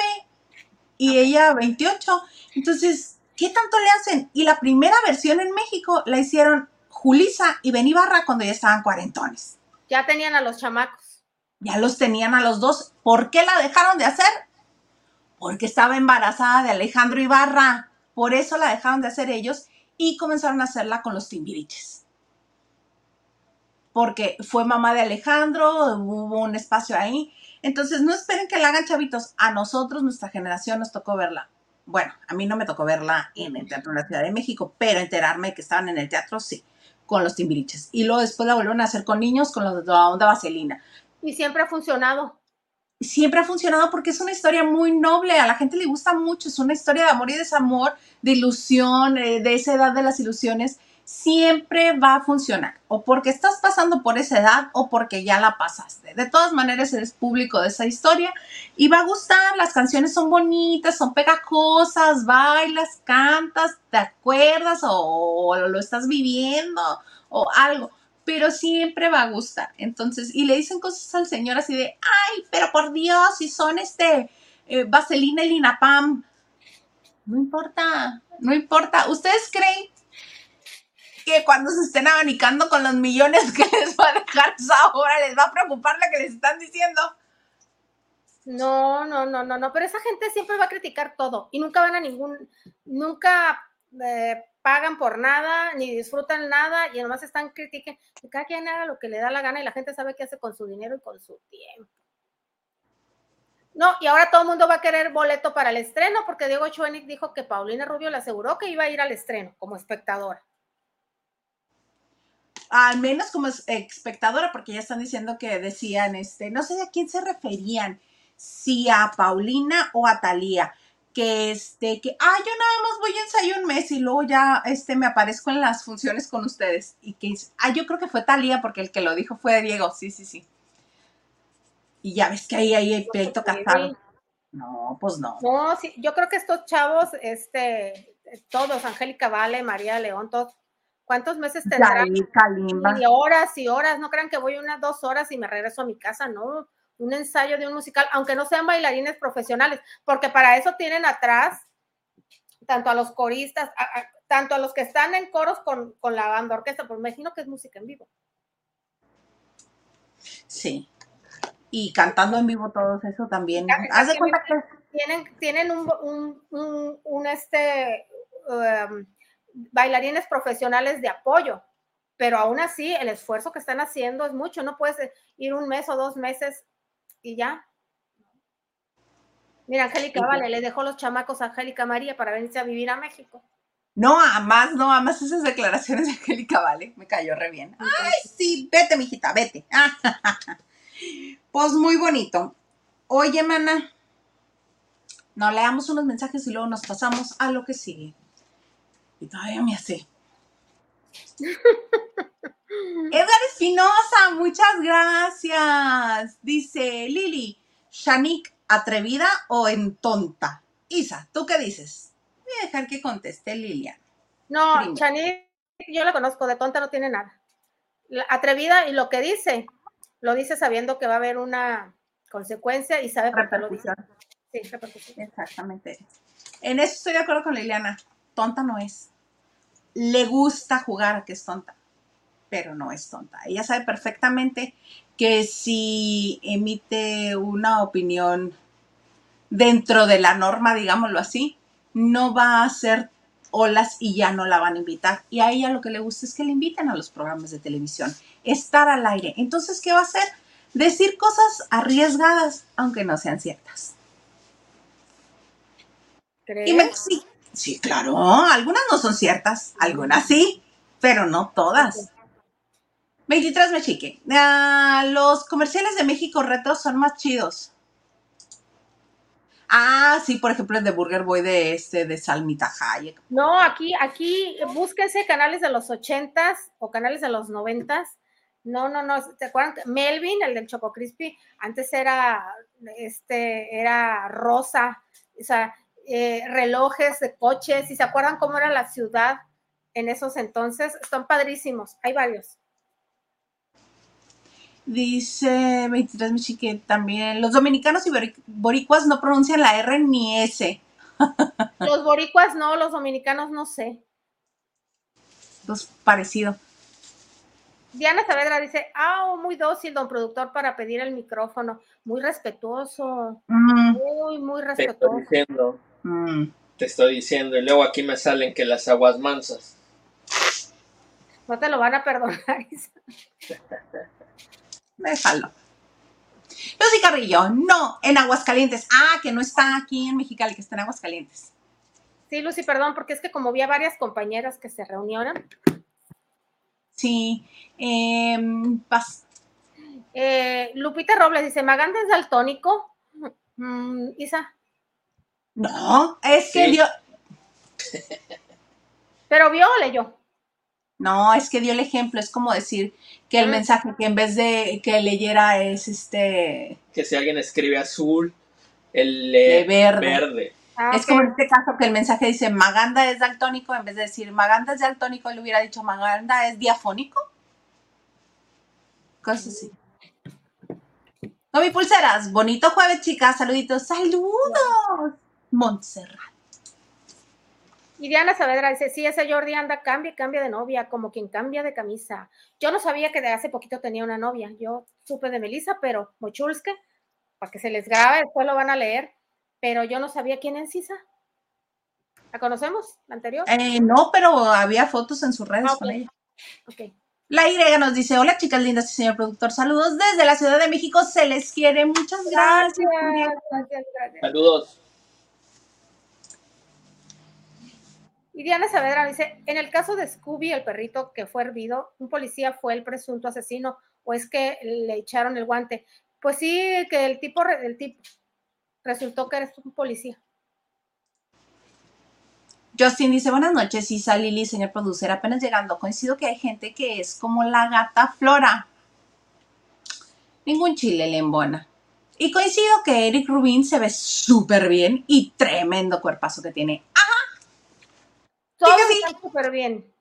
y ella 28. Entonces, ¿qué tanto le hacen? Y la primera versión en México la hicieron Julisa y Beni Barra cuando ya estaban cuarentones. Ya tenían a los chamacos. Ya los tenían a los dos. ¿Por qué la dejaron de hacer? Porque estaba embarazada de Alejandro Ibarra. Por eso la dejaron de hacer ellos y comenzaron a hacerla con los Timbiriches. Porque fue mamá de Alejandro, hubo un espacio ahí. Entonces, no esperen que la hagan chavitos. A nosotros, nuestra generación, nos tocó verla. Bueno, a mí no me tocó verla en el Teatro de la Ciudad de México, pero enterarme que estaban en el teatro, sí, con los timbiriches. Y luego después la volvieron a hacer con niños, con los de la onda vaselina. Y siempre ha funcionado. Siempre ha funcionado porque es una historia muy noble, a la gente le gusta mucho, es una historia de amor y desamor, de ilusión, eh, de esa edad de las ilusiones siempre va a funcionar. O porque estás pasando por esa edad o porque ya la pasaste. De todas maneras, eres público de esa historia y va a gustar. Las canciones son bonitas, son pegajosas, bailas, cantas, te acuerdas o, lo estás viviendo o algo. Pero siempre va a gustar. Entonces, y le dicen cosas al señor así de, ay, pero por Dios, si son este eh, vaselina y linapam. No importa, no importa. ¿Ustedes creen que cuando se estén abanicando con los millones que (laughs) les va a dejar ahora les va a preocupar lo que les están diciendo. No, no, no, no, no, pero esa gente siempre va a criticar todo y nunca van a ningún, nunca eh, pagan por nada, ni disfrutan nada y además están criticando. Que cada quien haga lo que le da la gana y la gente sabe qué hace con su dinero y con su tiempo. No, y ahora todo el mundo va a querer boleto para el estreno porque Diego Chuenik dijo que Paulina Rubio le aseguró que iba a ir al estreno como espectadora al menos como espectadora, porque ya están diciendo que decían, este, no sé a quién se referían, si a Paulina o a Talía, que este, que, ah, yo nada más voy a ensayar un mes y luego ya, este, me aparezco en las funciones con ustedes. Y que, ah, yo creo que fue Talía, porque el que lo dijo fue Diego, sí, sí, sí. Y ya ves que ahí, ahí hay pleito casado. No, pues no. No, sí, yo creo que estos chavos, este, todos, Angélica Vale, María León, todos, ¿Cuántos meses tendrán? Y horas y horas, no crean que voy unas dos horas y me regreso a mi casa, no. Un ensayo de un musical, aunque no sean bailarines profesionales, porque para eso tienen atrás tanto a los coristas, tanto a los que están en coros con, la banda orquesta, pues me imagino que es música en vivo. Sí. Y cantando en vivo todos eso también. Haz de cuenta que tienen, tienen un, un, un, este um, bailarines profesionales de apoyo, pero aún así el esfuerzo que están haciendo es mucho, no puedes ir un mes o dos meses y ya. Mira, Angélica Vale, le dejó los chamacos a Angélica María para venirse a vivir a México. No, a más, no, a más esas declaraciones de Angélica Vale, me cayó re bien. Ay, sí, vete, mijita, vete. (laughs) pues muy bonito. Oye, mana, no leamos unos mensajes y luego nos pasamos a lo que sigue. Y todavía me hace. (laughs) Edgar Espinosa, muchas gracias. Dice Lili, Shanik, ¿atrevida o en tonta? Isa, ¿tú qué dices? Voy a dejar que conteste Lilian. No, Shanik, yo la conozco, de tonta no tiene nada. atrevida y lo que dice, lo dice sabiendo que va a haber una consecuencia y sabe por qué lo dice. Sí, repercusión. Exactamente. En eso estoy de acuerdo con Liliana tonta no es. Le gusta jugar a que es tonta, pero no es tonta. Ella sabe perfectamente que si emite una opinión dentro de la norma, digámoslo así, no va a hacer olas y ya no la van a invitar. Y a ella lo que le gusta es que le inviten a los programas de televisión, estar al aire. Entonces, ¿qué va a hacer? Decir cosas arriesgadas, aunque no sean ciertas. Y me, sí, Sí, claro, algunas no son ciertas, algunas sí, pero no todas. 23 mechique. Ah, los comerciales de México retro son más chidos. Ah, sí, por ejemplo, el de Burger Boy de este, de Salmita Hayek. No, aquí, aquí, búsquese canales de los ochentas o canales de los noventas. No, no, no, ¿te acuerdan? Melvin, el del Choco Crispy, antes era, este, era rosa. O sea, eh, relojes de coches, si se acuerdan cómo era la ciudad en esos entonces, están padrísimos, hay varios. Dice 23 Michi que también los dominicanos y boricuas no pronuncian la R ni S. (laughs) Los boricuas no, los dominicanos no sé. Pues parecido. Diana Saavedra dice, ah, muy dócil, don productor, para pedir el micrófono. Muy respetuoso. Mm. Muy, muy respetuoso. Te estoy diciendo. Mm. Te estoy diciendo. Y luego aquí me salen que las aguas mansas. No te lo van a perdonar. (laughs) Déjalo. Lucy Carrillo, no, en Aguascalientes. Ah, que no está aquí en Mexicali, que está en Aguascalientes. Sí, Lucy, perdón, porque es que como vi a varias compañeras que se reunieron. Sí, eh, eh, Lupita Robles dice, ¿Maganda es daltónico? Mm, Isa. No, es que dio... (laughs) ¿Pero vio o leyó? No, es que dio el ejemplo, es como decir que el mensaje que en vez de que leyera es este... Que si alguien escribe azul, el lee verde. Ah, es como en este caso que el mensaje dice Maganda es daltónico, en vez de decir Maganda es daltónico, él hubiera dicho Maganda es diafónico. Cosas así. No, mi pulseras. Bonito jueves, chicas. Saluditos. Saludos. Montserrat. Y Diana Saavedra dice, sí, ese Jordi anda, cambia, cambia de novia, como quien cambia de camisa. Yo no sabía que de hace poquito tenía una novia. Yo supe de Melissa, pero Mochulske, para que se les grabe, después lo van a leer. Pero yo no sabía quién es Isa. ¿La conocemos? ¿La anterior? Eh, no, pero había fotos en sus redes con ella. Ok. La Y nos dice, hola chicas lindas y señor productor, saludos desde la Ciudad de México, se les quiere, muchas gracias. Gracias, gracias. Saludos. Y Diana Saavedra dice, en el caso de Scooby, el perrito que fue hervido, un policía fue el presunto asesino o es que le echaron el guante. Pues sí, que el tipo, el tipo resultó que eres un policía. Justin dice, buenas noches, Isa, Lili, señor producer, apenas llegando. Coincido que hay gente que es como la gata Flora. Ningún chile le embona. Y coincido que Eric Rubin se ve súper bien y tremendo cuerpazo que tiene. Todo está súper bien.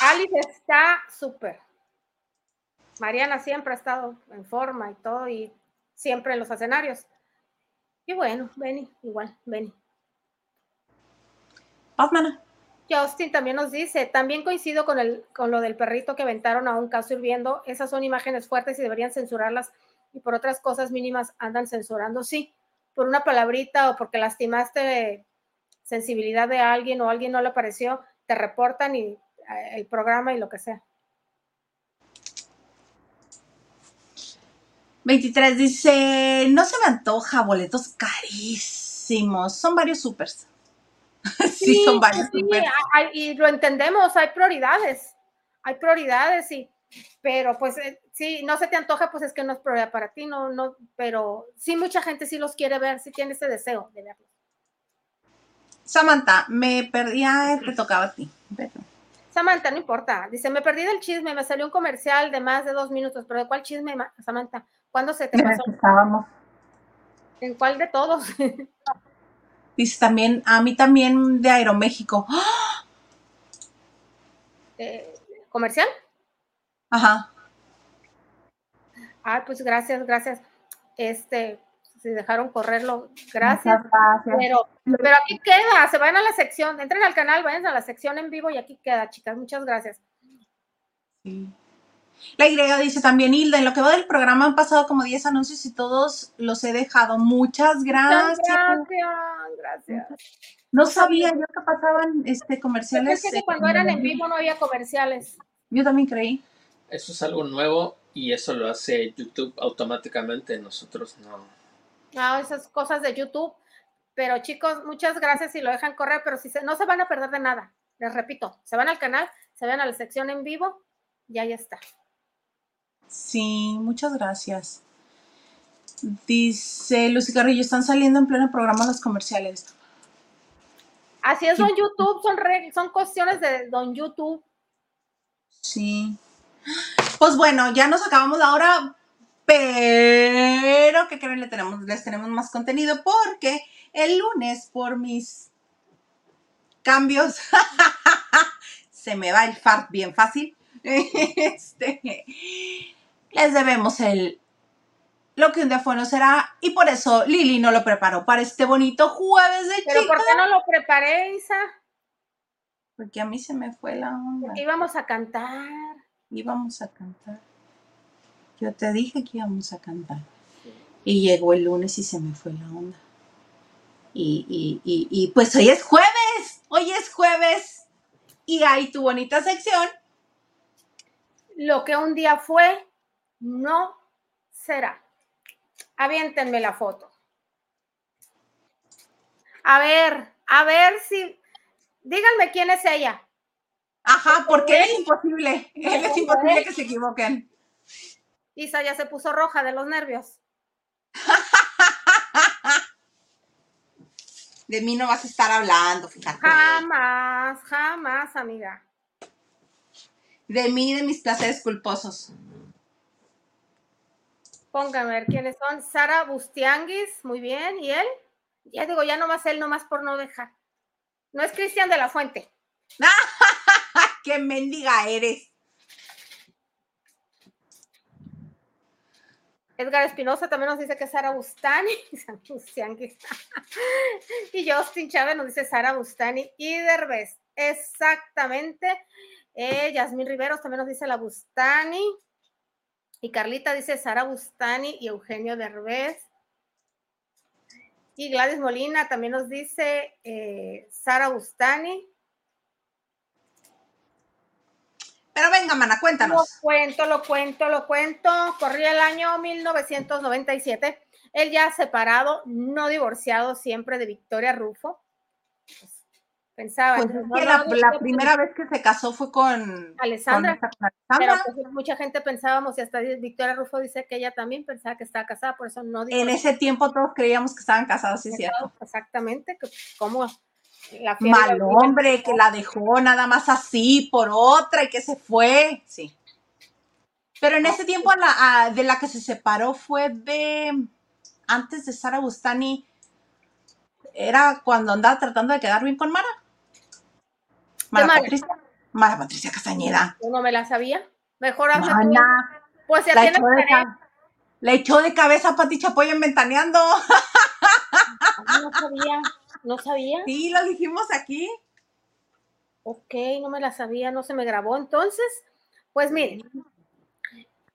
Alice está súper. Mariana siempre ha estado en forma y todo, y siempre en los escenarios. Y bueno, Benny, igual, Benny. Batman. Justin también nos dice, también coincido con, el, con lo del perrito que aventaron a un caso hirviendo. Esas son imágenes fuertes y deberían censurarlas. Y por otras cosas mínimas andan censurando. Sí, por una palabrita o porque lastimaste sensibilidad de alguien o alguien no le pareció, te reportan y eh, el programa y lo que sea. 23 dice, no se me antoja, boletos carísimos, son varios supers. (laughs) sí, son varios supers. y lo entendemos, hay prioridades, hay prioridades, sí, pero pues eh, sí, no se te antoja, pues es que no es prioridad para ti, no, no, pero sí mucha gente sí los quiere ver, sí tiene ese deseo de verlos. Samantha, me perdí, te tocaba a ti. Samantha, no importa. Dice, me perdí del chisme, me salió un comercial de más de dos minutos, pero ¿de cuál chisme, Samantha? ¿Cuándo se te pasó? Estábamos. ¿En cuál de todos? (laughs) Dice también, a mí también de Aeroméxico. (gasps) Eh, ¿Comercial? Ajá. Ay, pues gracias, gracias. Este, si dejaron correrlo, gracias. Pero, pero aquí queda, se van a la sección, entren al canal, vayan a la sección en vivo y aquí queda, chicas. Muchas gracias. La Y dice también, Hilda, en lo que va del programa han pasado como 10 anuncios y todos los he dejado. Muchas gracias. Gracias, gracias. No sabía yo que pasaban este, comerciales. Es que cuando eran en vivo no había comerciales. Yo también creí. Eso es algo nuevo y eso lo hace YouTube automáticamente, nosotros no. Ah, esas cosas de YouTube. Pero chicos, muchas gracias si lo dejan correr, pero si no se van a perder de nada. Les repito, se van al canal, se van a la sección en vivo y ahí está. Sí, muchas gracias. Dice Lucy Carrillo, están saliendo en pleno programa los comerciales. Así es, don YouTube, son, son cuestiones de don YouTube. Sí. Pues bueno, ya nos acabamos la hora, pero, ¿qué creen? Le tenemos, les tenemos más contenido porque el lunes, por mis cambios, (laughs) se me va el fart bien fácil. (laughs) Este, les debemos el lo que un día fue no será y por eso Lili no lo preparó para este bonito jueves de ¿Pero por qué no lo preparé, Isa? Porque a mí se me fue la onda. Porque íbamos a cantar. Íbamos a cantar. Yo te dije que íbamos a cantar. Y llegó el lunes y se me fue la onda. Y, y, y, y pues hoy es jueves. Hoy es jueves. Y hay tu bonita sección. Lo que un día fue, no será. Aviéntenme la foto. A ver, a ver si. Díganme quién es ella. Ajá, porque es imposible. Es imposible que se equivoquen. Isa ya se puso roja de los nervios. (laughs) De mí no vas a estar hablando, fíjate. Jamás, jamás, amiga. De mí, de mis placeres culposos. Pónganme a ver quiénes son. Sara Bustianguis, muy bien. ¿Y él? Ya digo, ya nomás él, nomás por no dejar. No es Cristian de la Fuente. (laughs) ¡Qué mendiga eres! Edgar Espinosa también nos dice que Sara Bustani. (laughs) y Justin Chávez nos dice Sara Bustani y Derbez. Exactamente. Eh, Yasmín Riveros también nos dice la Bustani. Y Carlita dice Sara Bustani y Eugenio Derbez. Y Gladys Molina también nos dice eh, Sara Bustani. Pero venga, mana, cuéntanos. Lo cuento, lo cuento, lo cuento. Corría el año 1997. Él ya separado, no divorciado, siempre de Victoria Rufo. Pues, pensaba. Pues la, primera vez que se casó fue con Alessandra. Pero pues, mucha gente pensábamos, y hasta Victoria Rufo dice que ella también pensaba que estaba casada, por eso no En ese tiempo todos creíamos que estaban casados, sí, cierto. Exactamente, que como Mal hombre que la dejó nada más así por otra y que se fue. Sí. Pero en ese tiempo la, de la que se separó fue de antes de Sara Bustani. Era cuando andaba tratando de quedar bien con Mara. Mara, Patricia. Mara Patricia Castañeda. Yo no me la sabía. Mejor hace Pues se la echó, de le echó de cabeza a Pati Chapoy en Ventaneando. No sabía. ¿No sabía? Sí, lo dijimos aquí. Ok, no me la sabía, no se me grabó. Entonces, pues miren,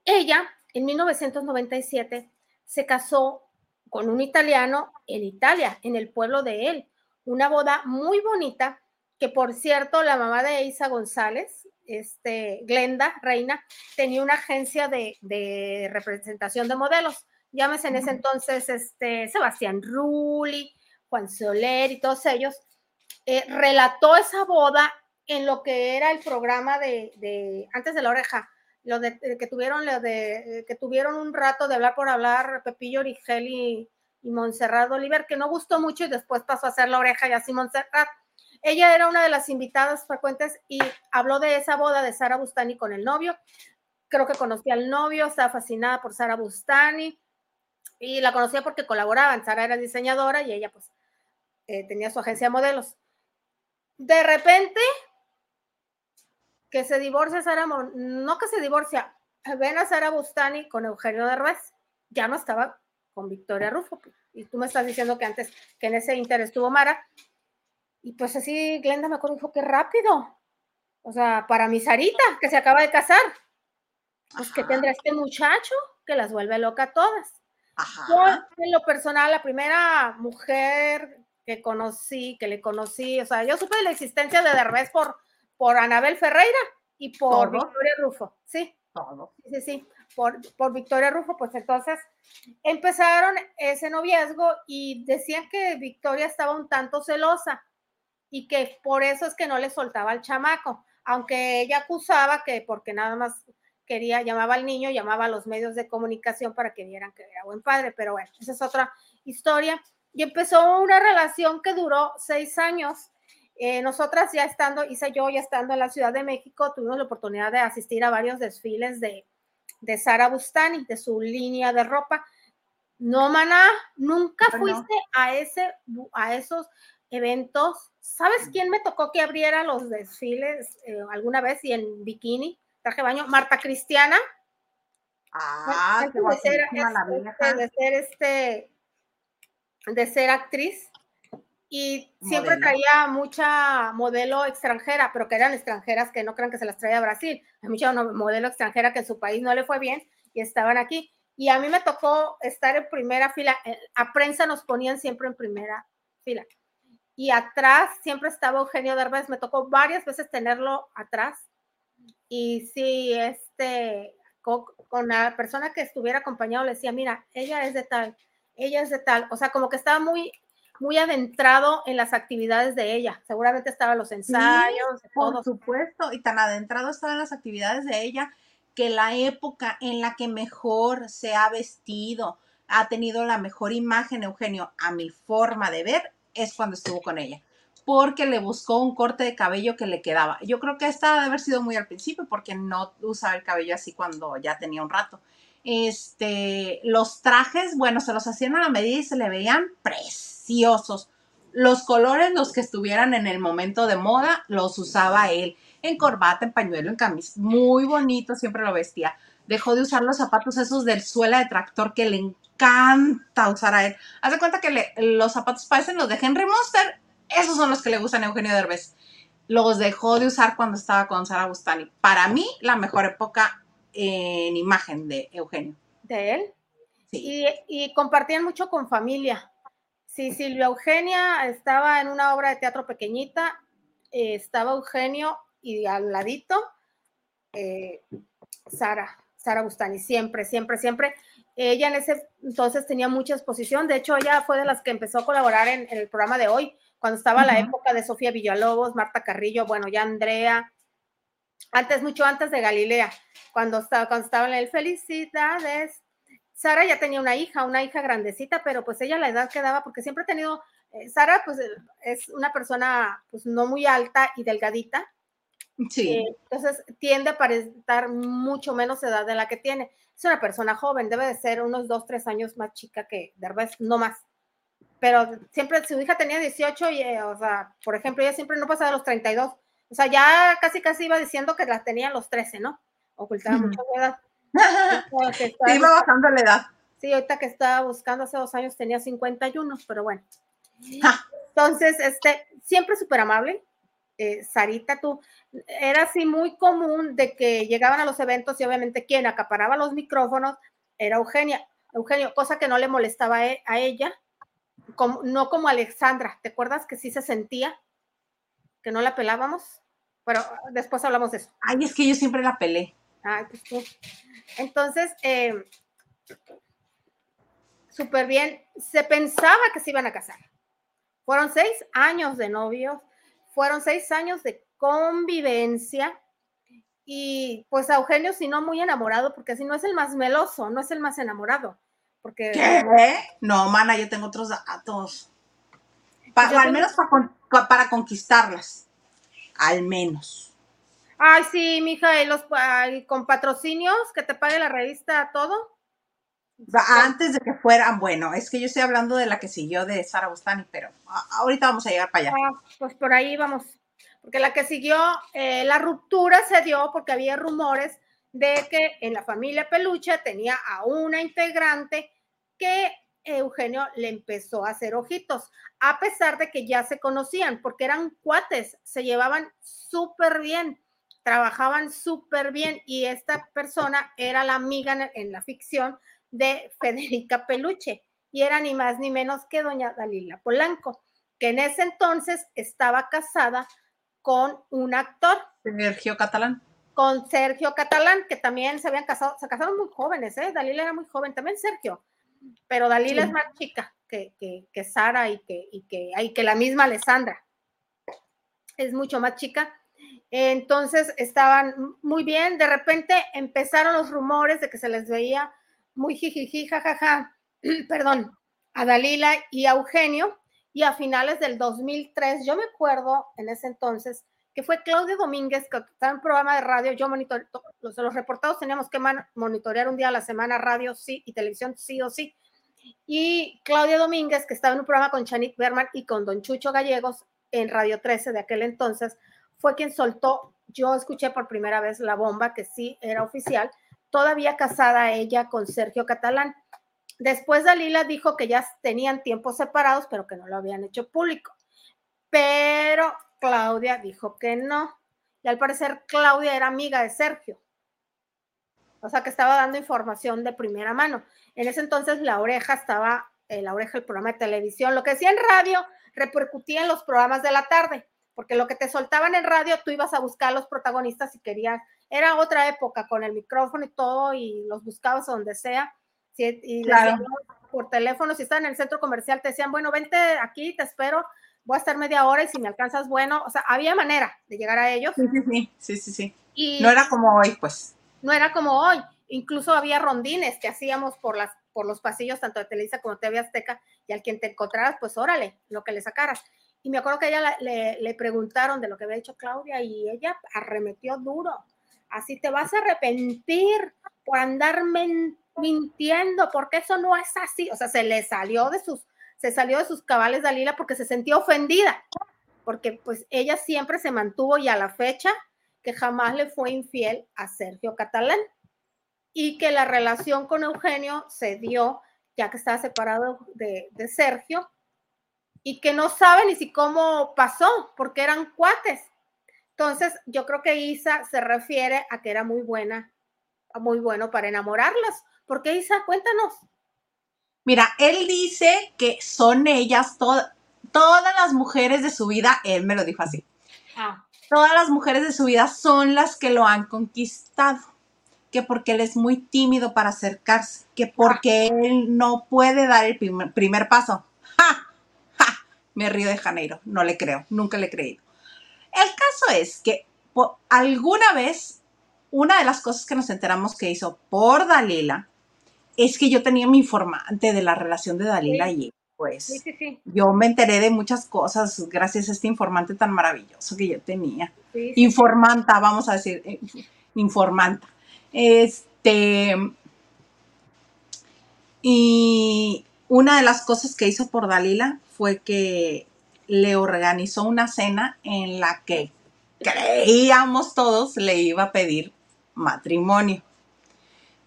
ella en 1997 se casó con un italiano en Italia, en el pueblo de él. Una boda muy bonita, que por cierto, la mamá de Isa González, este, Glenda Reina, tenía una agencia de, de representación de modelos. Llámese en ese entonces este, Sebastián Rulli, Juan Soler y todos ellos, eh, relató esa boda en lo que era el programa de, antes de la oreja, lo de, que tuvieron lo de que tuvieron un rato de hablar por hablar Pepillo Origel y, y Montserrat Oliver, que no gustó mucho y después pasó a hacer la oreja y así Montserrat. Ella era una de las invitadas frecuentes y habló de esa boda de Sara Bustani con el novio. Creo que conocía al novio, estaba fascinada por Sara Bustani y la conocía porque colaboraban. Sara era diseñadora y ella pues eh, tenía su agencia de modelos. De repente, que se divorcia Sara, no que se divorcia, ven a Sara Bustani con Eugenio Derbez, ya no estaba con Victoria Rufo. Y tú me estás diciendo que antes, que en ese interés estuvo Mara. Y pues así, Glenda me acuerdo, dijo, qué rápido. O sea, para mi Sarita, que se acaba de casar. Pues que tendrá este muchacho que las vuelve loca a todas. en lo personal, la primera mujer que conocí, que le conocí, o sea, yo supe de la existencia de Derbez por, por Anabel Ferreira y por Victoria Rufo, sí. Sí, sí, sí, por, por Victoria Rufo, pues entonces empezaron ese noviazgo y decían que Victoria estaba un tanto celosa y que por eso es que no le soltaba al chamaco, aunque ella acusaba que porque nada más quería, llamaba al niño, llamaba a los medios de comunicación para que vieran que era buen padre, pero bueno, esa es otra historia y empezó una relación que duró seis años. Eh, nosotras ya estando, Isa y yo ya estando en la Ciudad de México, tuvimos la oportunidad de asistir a varios desfiles de, de Sara Bustani, de su línea de ropa. No, maná, nunca fuiste a, ese, a esos eventos. ¿Sabes quién me tocó que abriera los desfiles eh, alguna vez y en bikini, traje baño? Marta Cristiana. Ah, antes de ser, este, de ser este, de ser actriz y siempre traía mucha modelo extranjera, pero que eran extranjeras que no crean que se las traía a Brasil. Hay mucha modelo extranjera que en su país no le fue bien y estaban aquí. Y a mí me tocó estar en primera fila. Eh, a prensa nos ponían siempre en primera fila. Y atrás siempre estaba Eugenio Derbez. Me tocó varias veces tenerlo atrás. Y sí, este, con, con la persona que estuviera acompañado le decía, mira, ella es de tal, ella es de tal. O sea, como que estaba muy muy adentrado en las actividades de ella. Seguramente estaban los ensayos. por supuesto, y tan adentrado estaban las actividades de ella que la época en la que mejor se ha vestido, ha tenido la mejor imagen, Eugenio, a mi forma de ver, es cuando estuvo con ella. Porque le buscó un corte de cabello que le quedaba. Yo creo que esta debe haber sido muy al principio, porque no usaba el cabello así cuando ya tenía un rato. Este, los trajes, bueno, se los hacían a la medida y se le veían pres los colores, los que estuvieran en el momento de moda, los usaba él. En corbata, en pañuelo, en camisa. Muy bonito, siempre lo vestía. Dejó de usar los zapatos esos del suela de tractor que le encanta usar a él. Haz de cuenta que los zapatos parecen los de Henry Monster. Esos son los que le gustan a Eugenio Derbez. Los dejó de usar cuando estaba con Sara Bustani. Para mí, la mejor época en imagen de Eugenio. ¿De él? Sí. Y, y compartían mucho con familia. Sí, Silvia Eugenia estaba en una obra de teatro pequeñita, eh, estaba Eugenio y al ladito eh, Sara, Sara Bustani, siempre, siempre, siempre. Ella en ese entonces tenía mucha exposición, de hecho ella fue de las que empezó a colaborar en, el programa de hoy, cuando estaba la época de Sofía Villalobos, Marta Carrillo, bueno, ya Andrea, antes, mucho antes de Galilea, cuando estaba, cuando estaba en el Felicidades, Sara ya tenía una hija, una hija grandecita, pero pues ella la edad que daba, porque siempre ha tenido, eh, Sara pues es una persona pues no muy alta y delgadita. Sí. Eh, entonces tiende a aparentar mucho menos edad de la que tiene. Es una persona joven, debe de ser unos dos, tres años más chica que Derbez, no más. Pero siempre su hija tenía 18 y, eh, o sea, por ejemplo, ella siempre no pasaba de los 32. O sea, ya casi casi iba diciendo que la tenía a los 13, ¿no? Ocultaba mucho edad. (laughs) iba bajando la edad. Sí, ahorita que estaba buscando hace dos años tenía 51, pero bueno. Entonces, este, siempre súper amable. Eh, Sarita, tú, era así muy común de que llegaban a los eventos y obviamente quien acaparaba los micrófonos era Eugenia. Eugenio, cosa que no le molestaba e, a ella, como, no como Alexandra. ¿Te acuerdas que sí se sentía que no la pelábamos? Pero después hablamos de eso. Ay, es que yo siempre la pelé. Ay, pues Entonces, eh, súper bien. Se pensaba que se iban a casar. Fueron seis años de novios, fueron seis años de convivencia. Y pues a Eugenio, si no muy enamorado, porque si no es el más meloso, no es el más enamorado. Porque, ¿Qué? No, mana, yo tengo otros datos. al menos para conquistarlas. Al menos. Ay, sí, mija, y los con patrocinios que te pague la revista todo. Antes de que fueran, bueno, es que yo estoy hablando de la que siguió de Sara Bustani, pero ahorita vamos a llegar para allá. Ah, pues por ahí vamos, porque la que siguió, eh, la ruptura se dio porque había rumores de que en la familia Peluche tenía a una integrante que Eugenio le empezó a hacer ojitos, a pesar de que ya se conocían, porque eran cuates, se llevaban súper bien trabajaban súper bien y esta persona era la amiga en, la ficción de Federica Peluche y era ni más ni menos que doña Dalila Polanco, que en ese entonces estaba casada con un actor. Sergio Catalán. Con Sergio Catalán, que también se habían casado, se casaron muy jóvenes, ¿eh? Dalila era muy joven, también Sergio, pero Dalila es más chica que, que, Sara y que, y que, y que la misma Alessandra. Es mucho más chica entonces estaban muy bien. De repente empezaron los rumores de que se les veía muy jijiji, jajaja, (clears throat) perdón, a Dalila y a Eugenio. Y a finales del 2003, yo me acuerdo en ese entonces que fue Claudio Domínguez, que estaba en un programa de radio, yo monitor, los, los reportados teníamos que monitorear un día a la semana radio sí y televisión sí o sí. Y Claudia Domínguez, que estaba en un programa con Chanik Berman y con Don Chucho Gallegos en Radio 13 de aquel entonces, fue quien soltó, yo escuché por primera vez la bomba, que sí era oficial, todavía casada ella con Sergio Catalán. Después Dalila dijo que ya tenían tiempos separados, pero que no lo habían hecho público. Pero Claudia dijo que no. Y al parecer Claudia era amiga de Sergio. O sea que estaba dando información de primera mano. En ese entonces la oreja estaba, eh, la oreja el programa de televisión, lo que decía en radio repercutía en los programas de la tarde, porque lo que te soltaban en radio tú ibas a buscar a los protagonistas si querías. Era otra época con el micrófono y todo y los buscabas donde sea. y por teléfono, si estaban en el centro comercial, te decían, bueno, vente aquí, te espero, voy a estar media hora y si me alcanzas, bueno, o sea, había manera de llegar a ellos. Sí, sí, sí, sí, sí. Y no era como hoy, pues. No era como hoy. Incluso había rondines que hacíamos por, las, por los pasillos, tanto de Televisa como de TV Azteca, y al quien te encontraras, pues órale, lo que le sacaras. Y me acuerdo que ella le, le preguntaron de lo que había dicho Claudia y ella arremetió duro. Así te vas a arrepentir por andar mintiendo, porque eso no es así. O sea, se le salió de sus se salió de sus cabales Dalila porque se sentía ofendida, porque pues ella siempre se mantuvo y a la fecha que jamás le fue infiel a Sergio Catalán y que la relación con Eugenio se dio ya que estaba separado de, de Sergio y que no sabe ni si cómo pasó, porque eran cuates. Entonces, yo creo que Isa se refiere a que era muy buena, muy bueno para enamorarlas. ¿Por qué Isa? Cuéntanos. Mira, él dice que son ellas todas las mujeres de su vida, él me lo dijo así. Ah. Todas las mujeres de su vida son las que lo han conquistado. Que porque él es muy tímido para acercarse, que porque él no puede dar el primer, paso. ¡Ja! ¡Ja! Me río de Janeiro, no le creo, nunca le he creído. El caso es que alguna vez, una de las cosas que nos enteramos que hizo por Dalila es que yo tenía mi informante de la relación de Dalila y pues yo me enteré de muchas cosas gracias a este informante tan maravilloso que yo tenía. Informanta, vamos a decir, eh, informanta. Este, y una de las cosas que hizo por Dalila fue que le organizó una cena en la que creíamos todos le iba a pedir matrimonio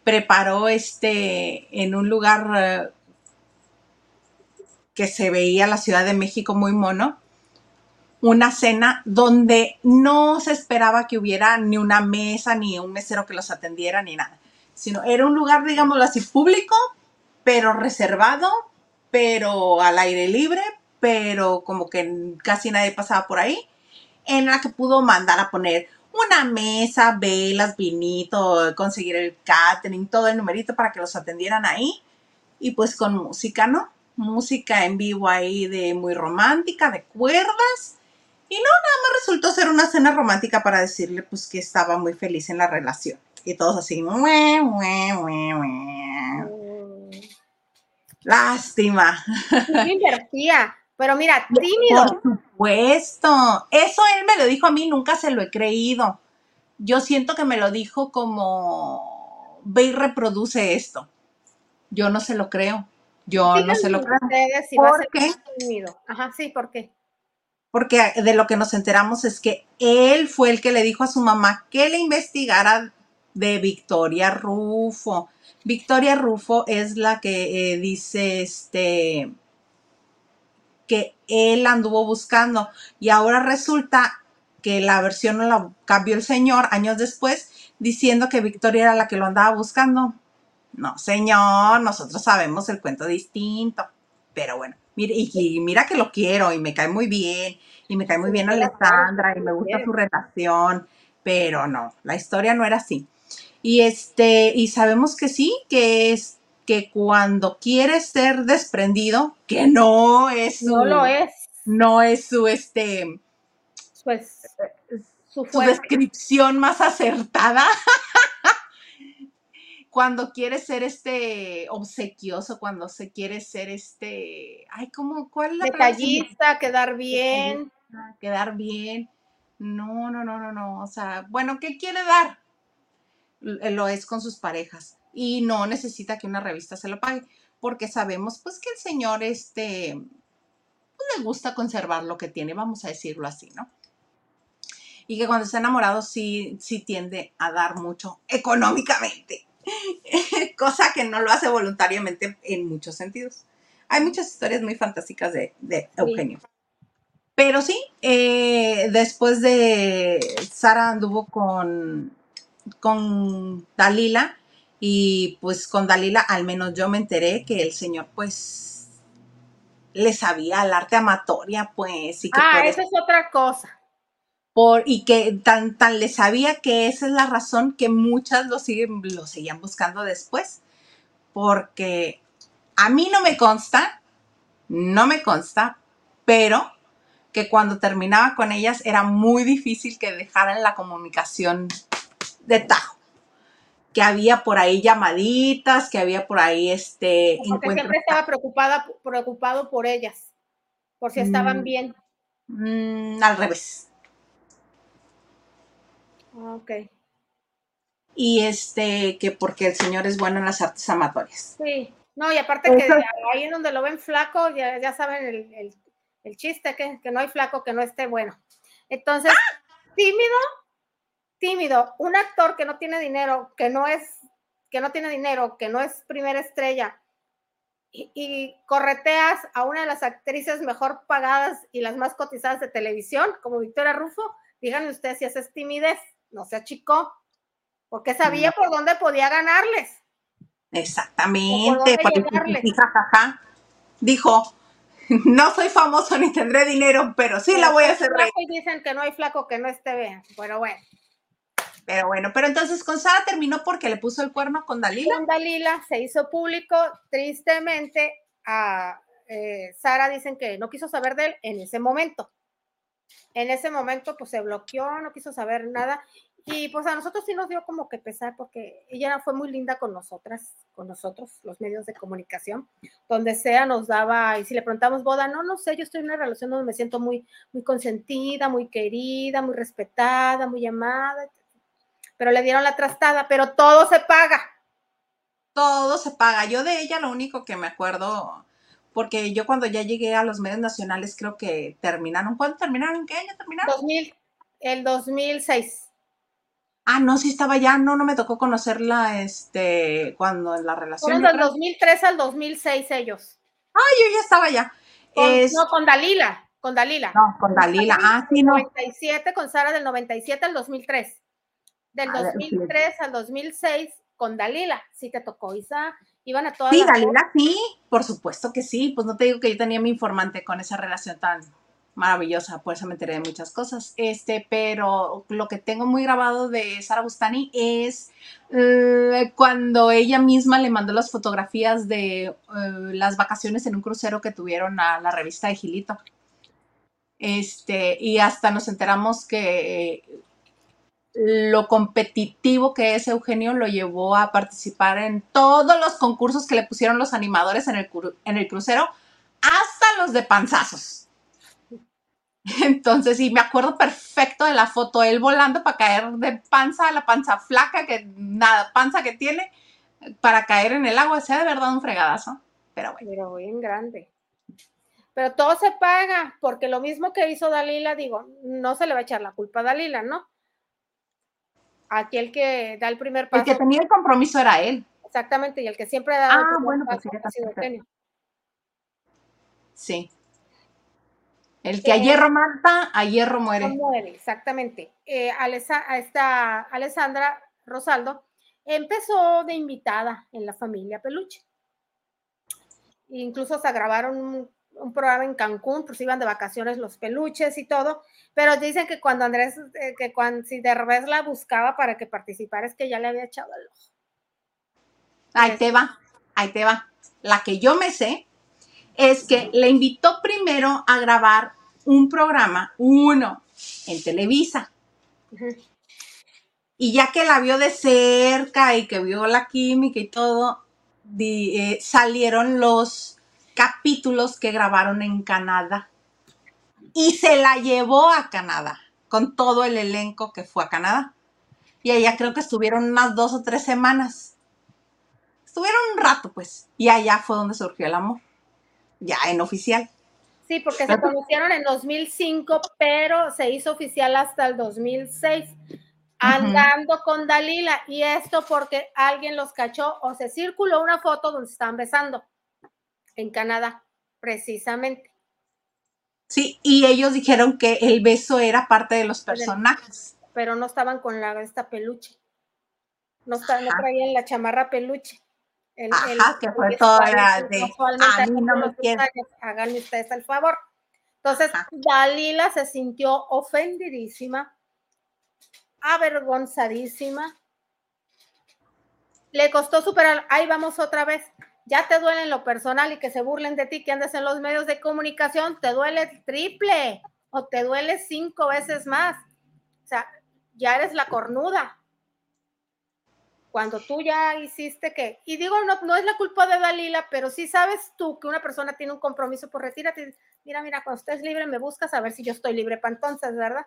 preparó este en un lugar eh, que se veía la Ciudad de México muy mono, una cena donde no se esperaba que hubiera ni una mesa, ni un mesero que los atendiera, ni nada, sino era un lugar, digámoslo así, público, pero reservado, pero al aire libre, pero como que casi nadie pasaba por ahí, en la que pudo mandar a poner una mesa, velas, vinito, conseguir el catering, todo el numerito para que los atendieran ahí. Y pues con música, ¿no? Música en vivo ahí de muy romántica, de cuerdas. Y no, nada más resultó ser una cena romántica para decirle pues que estaba muy feliz en la relación. Y todos así, Lástima. Me invertía. Pero mira, tímido. Por supuesto. Eso él me lo dijo a mí, nunca se lo he creído. Yo siento que me lo dijo como, ve y reproduce esto. Yo no se lo creo. Yo no se lo creo. ¿Por qué? Tímido. Ajá, sí, ¿por qué? Porque de lo que nos enteramos es que él fue el que le dijo a su mamá que le investigara de Victoria Rufo. Victoria Rufo es la que eh, dice, este, que él anduvo buscando y ahora resulta que la versión no la cambió el señor años después diciendo que Victoria era la que lo andaba buscando. No, señor, nosotros sabemos el cuento distinto. Pero bueno, mire, y, mira que lo quiero y me cae muy bien y me cae muy bien Alessandra y me gusta su relación, pero no, la historia no era así. Y este, y sabemos que sí, que es que cuando quiere ser desprendido, que no es su, no lo es, no es su este pues su, descripción más acertada. (laughs) cuando quiere ser este obsequioso, cuando se quiere ser este, ay, ¿cómo, cuál la Detallista, quedar bien. Quedar bien. No, no, no, no, no. O sea, bueno, ¿qué quiere dar? Lo es con sus parejas y no necesita que una revista se lo pague, porque sabemos pues que el señor este pues, le gusta conservar lo que tiene, vamos a decirlo así, ¿no? Y que cuando está enamorado sí, sí tiende a dar mucho económicamente. (laughs) cosa que no lo hace voluntariamente en muchos sentidos. Hay muchas historias muy fantásticas de, Eugenio. Pero sí, eh, después de Sara anduvo con, con Dalila y pues con Dalila al menos yo me enteré que el señor pues le sabía al arte amatoria pues. Y que ah, esa es otra cosa. Por, y que tan, tan le sabía que esa es la razón que muchas lo, siguen, lo seguían buscando después. Porque a mí no me consta, no me consta, pero que cuando terminaba con ellas era muy difícil que dejaran la comunicación de tajo. Que había por ahí llamaditas, que había por ahí este. Porque siempre estaba preocupada, preocupado por ellas, por si estaban mm, bien. Mm, al revés. Ok. Y este, que porque el señor es bueno en las artes amatorias. Sí, no, y aparte que ahí en donde lo ven flaco, ya, ya saben el, el, chiste, que, que, no hay flaco que no esté bueno. Entonces, tímido, tímido, un actor que no tiene dinero, que no es, que no tiene dinero, que no es primera estrella, y, y, correteas a una de las actrices mejor pagadas y las más cotizadas de televisión, como Victoria Rufo, díganme ustedes si esa es timidez no se achicó, porque sabía por dónde podía ganarles. Exactamente, dijo, no soy famoso ni tendré dinero, pero sí la voy a hacer dicen que no hay flaco que no esté bien, pero bueno. Pero bueno, pero entonces con Sara terminó porque le puso el cuerno con Dalila. Con Dalila se hizo público, tristemente, a eh, Sara dicen que no quiso saber de él en ese momento en ese momento pues se bloqueó, no quiso saber nada y pues a nosotros sí nos dio como que pesar porque ella fue muy linda con nosotras, con nosotros, los medios de comunicación, donde sea nos daba, y si le preguntamos boda, no, no sé, yo estoy en una relación donde me siento muy, muy consentida, muy querida, muy respetada, muy amada, pero le dieron la trastada, pero todo se paga. Todo se paga. Yo de ella lo único que me acuerdo porque yo cuando ya llegué a los medios nacionales creo que terminaron. ¿Cuándo terminaron? ¿Qué año terminaron? 2000, el 2006. Ah, no, sí estaba ya, no, no me tocó conocerla, este, cuando en la relación. Fueron del 2003 al 2006 ellos. Ah, yo ya estaba ya. No, con Dalila, con Dalila. No, con Dalila, ah, sí, no. 97, con Sara del 97 al 2003. Del 2003 al 2006 con Dalila, sí te tocó, Isa, Iban a todas. Sí, Dalila, sí, por supuesto que sí. Pues no te digo que yo tenía mi informante con esa relación tan maravillosa, por eso me enteré de muchas cosas. Este, pero lo que tengo muy grabado de Sara Bustani es eh, cuando ella misma le mandó las fotografías de eh, las vacaciones en un crucero que tuvieron a la revista de Gilito. Este, y hasta nos enteramos que lo competitivo que es Eugenio lo llevó a participar en todos los concursos que le pusieron los animadores en el, en el crucero, hasta los de panzazos. (laughs) Entonces, y me acuerdo perfecto de la foto, él volando para caer de panza la panza flaca, que nada, panza que tiene, para caer en el agua, sea de verdad un fregadazo. Pero bueno. Pero bien grande. Pero todo se paga, porque lo mismo que hizo Dalila, digo, no se le va a echar la culpa a Dalila, ¿no? Aquí el que da el primer paso. El que tenía el compromiso era él. Exactamente, y el que siempre da ah, bueno, pues Sí. El que a hierro mata, a hierro muere. Muere, exactamente. Eh, esta Alessandra Rosaldo empezó de invitada en la familia Peluche. Incluso se grabaron un programa en Cancún, pues iban de vacaciones los peluches y todo, pero dicen que cuando Andrés, eh, que cuando si de revés la buscaba para que participara, es que ya le había echado el ojo. Ahí te va, ahí te va. La que yo me sé es que le invitó primero a grabar un programa, uno, en Televisa. Y ya que la vio de cerca y que vio la química y todo, eh, salieron los capítulos que grabaron en Canadá. Y se la llevó a Canadá, con todo el elenco que fue a Canadá. Y allá creo que estuvieron unas dos o tres semanas. Estuvieron un rato, pues. Y allá fue donde surgió el amor. Ya en oficial. Sí, porque se conocieron en 2005, pero se hizo oficial hasta el 2006. andando con Dalila. Y esto porque alguien los cachó o se circuló una foto donde estaban besando en Canadá, precisamente. Sí, y ellos dijeron que el beso era parte de los personajes. Pero no estaban con la esta peluche. No, traían la chamarra peluche. El, Ajá, que fue toda la de a mí no me Háganme ustedes el favor. Entonces, Dalila se sintió ofendidísima, avergonzadísima. Le costó superar, ahí vamos otra vez ya te duele en lo personal y que se burlen de ti, que andes en los medios de comunicación, te duele triple o te duele cinco veces más. O sea, ya eres la cornuda. Cuando tú ya hiciste que, y digo, no, no es la culpa de Dalila, pero sí sabes tú que una persona tiene un compromiso, por retírate. Mira, mira, cuando estés libre me buscas a ver si yo estoy libre para entonces, ¿verdad?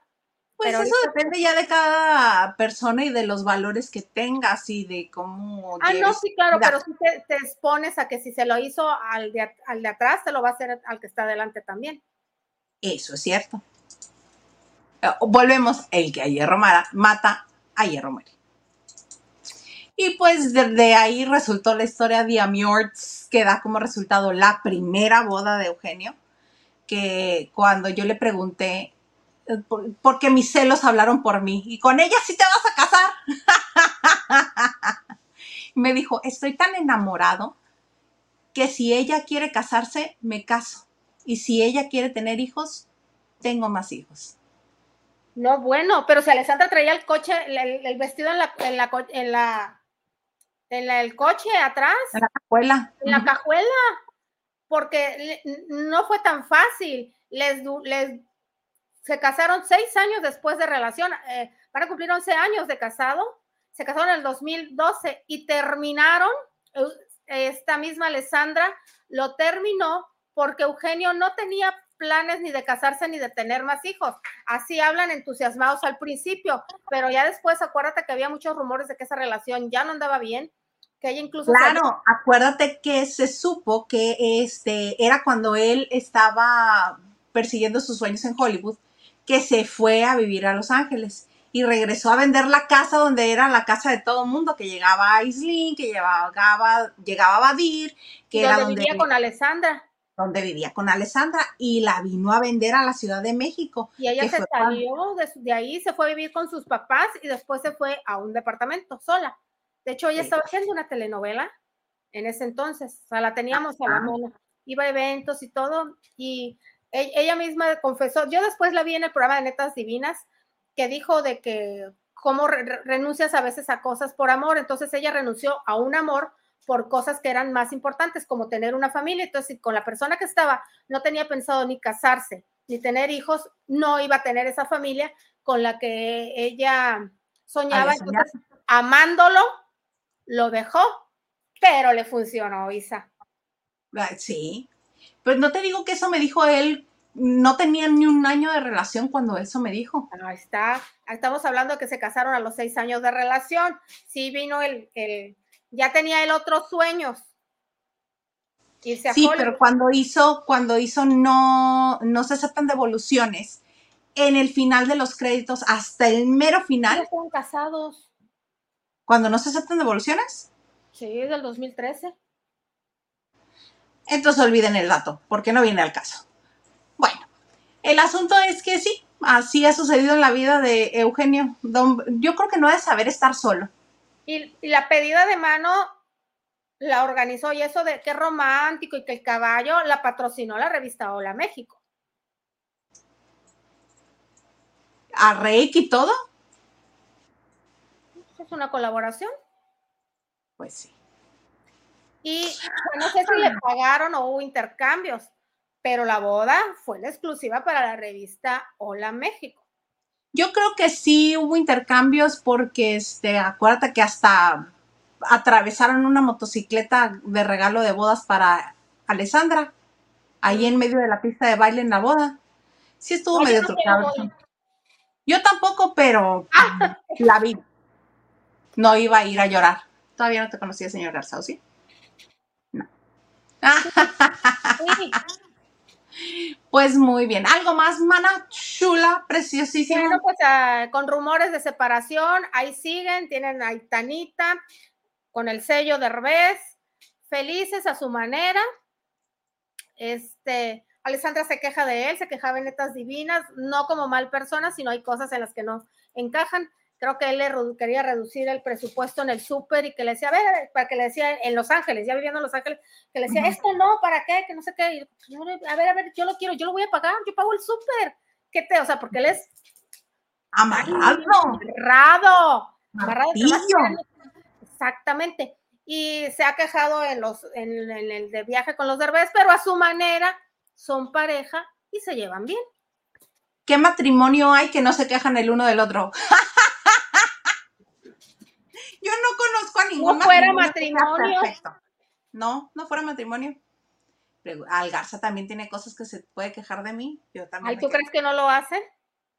Pues eso depende ya de cada persona y de los valores que tengas y de cómo. Ah, no, sí, claro, pero si te, expones a que si se lo hizo al de, al de atrás, se lo va a hacer al que está adelante también. Eso es cierto. Eh, volvemos, el que a hierro mata, a hierro muere. Y pues desde ahí resultó la historia de Amiorts, que da como resultado la primera boda de Eugenio, que cuando yo le pregunté porque mis celos hablaron por mí y con ella sí te vas a casar. (laughs) me dijo, estoy tan enamorado que si ella quiere casarse, me caso. Y si ella quiere tener hijos, tengo más hijos. No, bueno, pero si Alessandra traía el coche, el, vestido en la, en la, en la, en el coche atrás. En la cajuela. En la cajuela. Porque no fue tan fácil. Les, les se casaron seis años después de relación, eh, van a cumplir 11 años de casado, se casaron en el 2012 y terminaron, esta misma Alessandra lo terminó porque Eugenio no tenía planes ni de casarse ni de tener más hijos. Así hablan entusiasmados al principio, pero ya después acuérdate que había muchos rumores de que esa relación ya no andaba bien, que ella incluso... Claro, acuérdate que se supo que este era cuando él estaba persiguiendo sus sueños en Hollywood que se fue a vivir a Los Ángeles y regresó a vender la casa donde era la casa de todo el mundo, que llegaba a Islin, que llegaba, llegaba a Badir, que era donde vivía con Alessandra. Donde vivía con Alessandra y la vino a vender a la Ciudad de México. Y ella se salió de, ahí, se fue a vivir con sus papás y después se fue a un departamento sola. De hecho, ella estaba haciendo una telenovela en ese entonces, o sea, la teníamos a la mano. Iba a eventos y todo, y ella misma confesó, yo después la vi en el programa de Netas Divinas, que dijo de que cómo renuncias a veces a cosas por amor, entonces ella renunció a un amor por cosas que eran más importantes, como tener una familia, entonces con la persona que estaba no tenía pensado ni casarse, ni tener hijos, no iba a tener esa familia con la que ella soñaba, entonces amándolo, lo dejó, pero le funcionó, Isa. Sí, pero no te digo que eso me dijo él, no tenían ni un año de relación cuando eso me dijo. Ahí está, estamos hablando de que se casaron a los seis años de relación. Sí vino el, el ya tenía el otros sueños. sí, pero cuando hizo, cuando hizo no, no se aceptan devoluciones. En el final de los créditos, hasta el mero final. Fueron casados. ¿Cuando no se aceptan devoluciones? Sí, es del 2013 entonces olviden el dato, porque no viene al caso. Bueno, el asunto es que sí, así ha sucedido en la vida de Eugenio. yo creo que no debe saber estar solo. Y, la pedida de mano la organizó, y eso de qué romántico y que el caballo la patrocinó la revista Hola México. ¿A Reiki y todo? Es una colaboración. Pues sí. Y no sé si le pagaron o hubo intercambios, pero la boda fue la exclusiva para la revista Hola México. Yo creo que sí hubo intercambios porque, este, acuérdate que hasta atravesaron una motocicleta de regalo de bodas para Alessandra, ahí en medio de la pista de baile en la boda. Sí estuvo medio trucado. Yo tampoco, pero la vi. No iba a ir a llorar. Todavía no te conocía, señor Garza, sí? (laughs) Pues muy bien. ¿Algo más, mana? chula, preciosísima. Bueno, pues con rumores de separación, ahí siguen, tienen a Itanita con el sello de revés, felices a su manera. Este, Alessandra se queja de él, se quejaba en netas divinas, no como mal persona, sino hay cosas en las que no encajan. Creo que él le quería reducir el presupuesto en el súper y que le decía, a ver, para que le decía en Los Ángeles, ya viviendo en Los Ángeles, que le decía, esto no, ¿para qué? Que no sé qué. a ver, a ver, yo lo quiero, yo lo voy a pagar, yo pago el súper. ¿Qué te? O sea, porque él es amarrado. Amarrado. Amarrado. Exactamente. Y se ha quejado en, los, en, el de viaje con los derbés, pero a su manera son pareja y se llevan bien. ¿Qué matrimonio hay que no se quejan el uno del otro? (laughs) Yo no conozco a ningún no fuera matrimonio. No, no fuera matrimonio. Algarza también tiene cosas que se puede quejar de mí. Yo también. ¿tú crees que no lo hacen?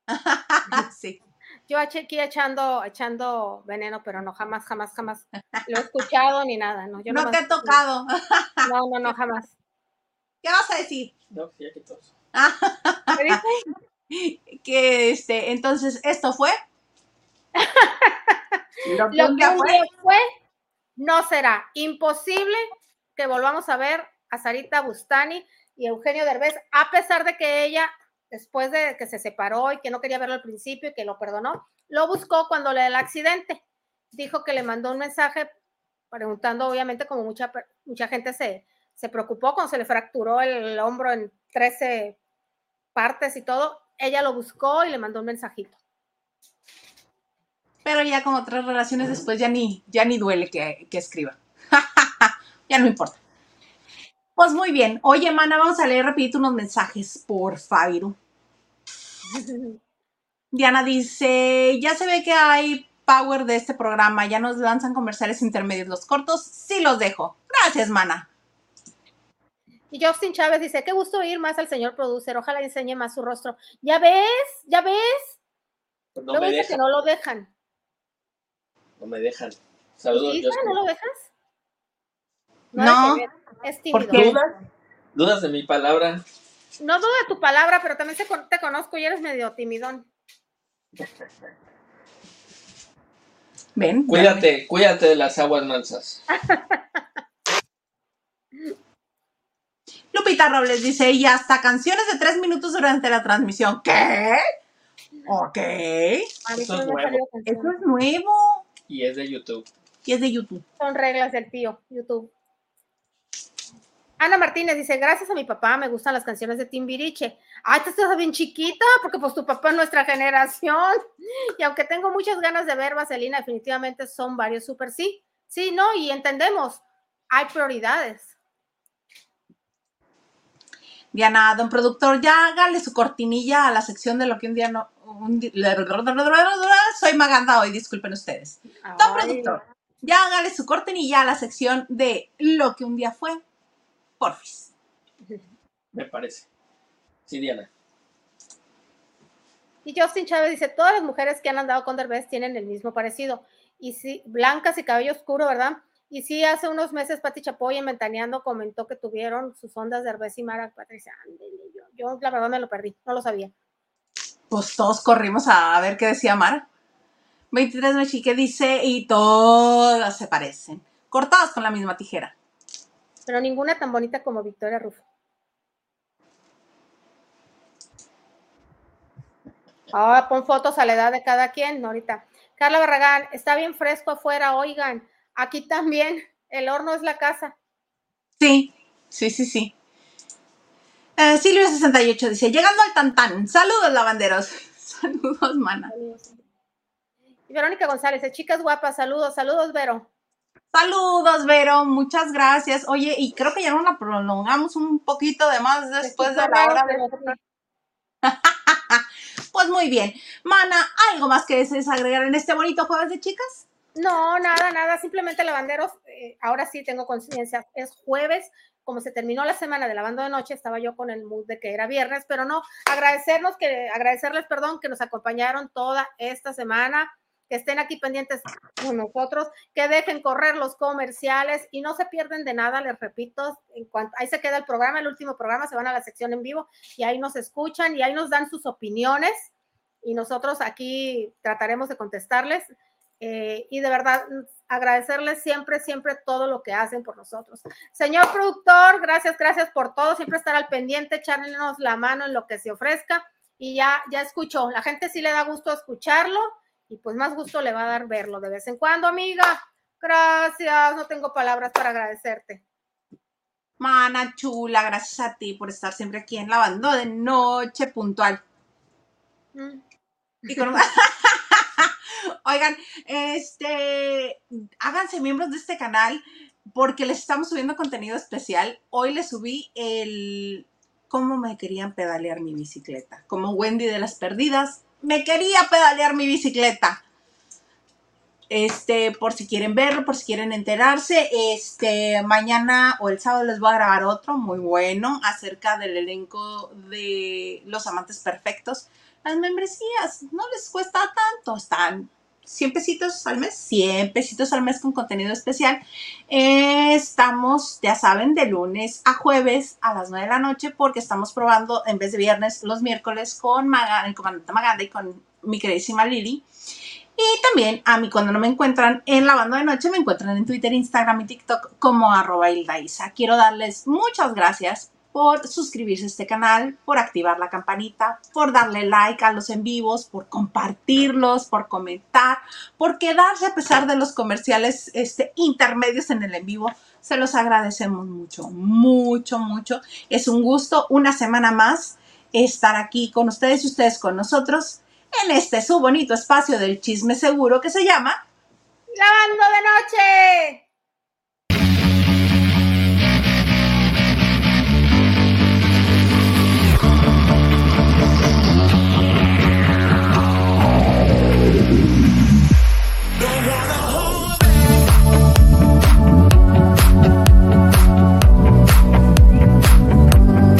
(laughs) sí. Yo aquí echando, echando veneno, pero no, jamás, jamás, jamás lo he escuchado ni nada. No, no te he tocado. (laughs) No, no, no, jamás. ¿Qué vas a decir? No, ya que todos. (laughs) que este, entonces, ¿esto fue? Lo que, un día fue, no será imposible que volvamos a ver a Sarita Bustani y Eugenio Derbez, a pesar de que ella, después de que se separó y que no quería verlo al principio y que lo perdonó, lo buscó cuando le el accidente. Dijo que le mandó un mensaje preguntando, obviamente, como mucha, mucha gente se, se preocupó cuando se le fracturó el hombro en 13 partes y todo, ella lo buscó y le mandó un mensajito. Pero ya con otras relaciones después ya ni, ya ni duele que, que escriba. (laughs) ya no importa. Pues muy bien. Oye, mana, vamos a leer rapidito unos mensajes, por favor. (laughs) Diana dice, ya se ve que hay power de este programa, ya nos lanzan comerciales intermedios los cortos, sí los dejo. Gracias, mana. Y Justin Chávez dice, qué gusto ir más al señor producer, ojalá enseñe más su rostro. ¿Ya ves? ¿Ya ves? Pues no me dice que no lo dejan. No me dejan. Saludos. ¿No lo dejas? No, es tímido. ¿Dudas? de mi palabra? No dudo de tu palabra, pero también te conozco y eres medio timidón. Ven. Cuídate, cuídate de las aguas mansas. Lupita Robles dice, y hasta canciones de tres minutos durante la transmisión. ¿Qué? Ok. Eso es nuevo. Eso es nuevo. Y es de YouTube. Y es de YouTube. Son reglas del tío, YouTube. Ana Martínez dice, gracias a mi papá me gustan las canciones de Timbiriche. Ay, te estás bien chiquita, porque pues tu papá es nuestra generación. (laughs) Y aunque tengo muchas ganas de ver Vaselina, definitivamente son varios súper sí. Sí, no, y entendemos, hay prioridades. Diana, don productor, ya hágale su cortinilla a la sección de lo que un día no... soy maganda hoy, disculpen ustedes. Don productor, ya hágale su cortinilla a la sección de lo que un día fue porfis. Me parece. Sí, Diana. Y Justin Chávez dice, todas las mujeres que han andado con Derbez tienen el mismo parecido. Y sí, blancas y cabello oscuro, ¿verdad? Y sí, hace unos meses Pati Chapoy en Ventaneando comentó que tuvieron sus ondas de Derbez y Mara. Patricia, yo, yo la verdad me lo perdí, no lo sabía. Pues todos corrimos a ver qué decía Mara. 23 Mechique dice, y todas se parecen, cortadas con la misma tijera pero ninguna tan bonita como Victoria Rufo. Ahora pon fotos a la edad de cada quien, ahorita. Carla Barragán, está bien fresco afuera, oigan, aquí también, el horno es la casa. Sí, sí, sí, sí. Eh, Silvio68 dice, llegando al tantán, saludos lavanderos, (laughs) saludos, mana. Y Verónica González, chicas guapas, saludos, saludos, Vero. Saludos, Vero, muchas gracias. Oye, y creo que ya nos la prolongamos un poquito de más después de la hora de... (laughs) pues muy bien. Mana, ¿algo más que desees agregar en este bonito jueves de chicas? No, nada, nada, simplemente lavanderos, eh, ahora sí tengo conciencia, es jueves, como se terminó la semana de lavando de noche, estaba yo con el mood de que era viernes, pero no, agradecernos que, agradecerles, perdón, que nos acompañaron toda esta semana, que estén aquí pendientes con nosotros, que dejen correr los comerciales y no se pierden de nada, les repito, en cuanto, ahí se queda el programa, el último programa, se van a la sección en vivo y ahí nos escuchan y ahí nos dan sus opiniones y nosotros aquí trataremos de contestarles. Eh, y de verdad agradecerles siempre, siempre todo lo que hacen por nosotros. Señor productor, gracias, gracias por todo, siempre estar al pendiente, echarnos la mano en lo que se ofrezca y ya, ya escuchó, la gente sí le da gusto escucharlo y pues más gusto le va a dar verlo de vez en cuando, amiga. Gracias, no tengo palabras para agradecerte. Mana chula, gracias a ti por estar siempre aquí en Lavando de Noche puntual. Mm. (laughs) Oigan, este, háganse miembros de este canal porque les estamos subiendo contenido especial. Hoy les subí el cómo me querían pedalear mi bicicleta. Como Wendy de las perdidas, me quería pedalear mi bicicleta. Este, por si quieren verlo, por si quieren enterarse, este, mañana o el sábado les voy a grabar otro muy bueno acerca del elenco de Los Amantes Perfectos. Las membresías no les cuesta tanto, están 100 pesitos al mes, 100 pesitos al mes con contenido especial. estamos, ya saben, de lunes a jueves a las 9 de la noche porque estamos probando en vez de viernes los miércoles con Maga, el comandante Maganda y con mi queridísima Lili. Y también a mí cuando no me encuentran en la banda de noche, me encuentran en Twitter, Instagram y TikTok como arroba Quiero darles muchas gracias por suscribirse a este canal, por activar la campanita, por darle like a los en vivos, por compartirlos, por comentar, por quedarse a pesar de los comerciales este, intermedios en el en vivo. Se los agradecemos mucho, mucho, mucho. Es un gusto una semana más estar aquí con ustedes y ustedes con nosotros en este su bonito espacio del chisme seguro que se llama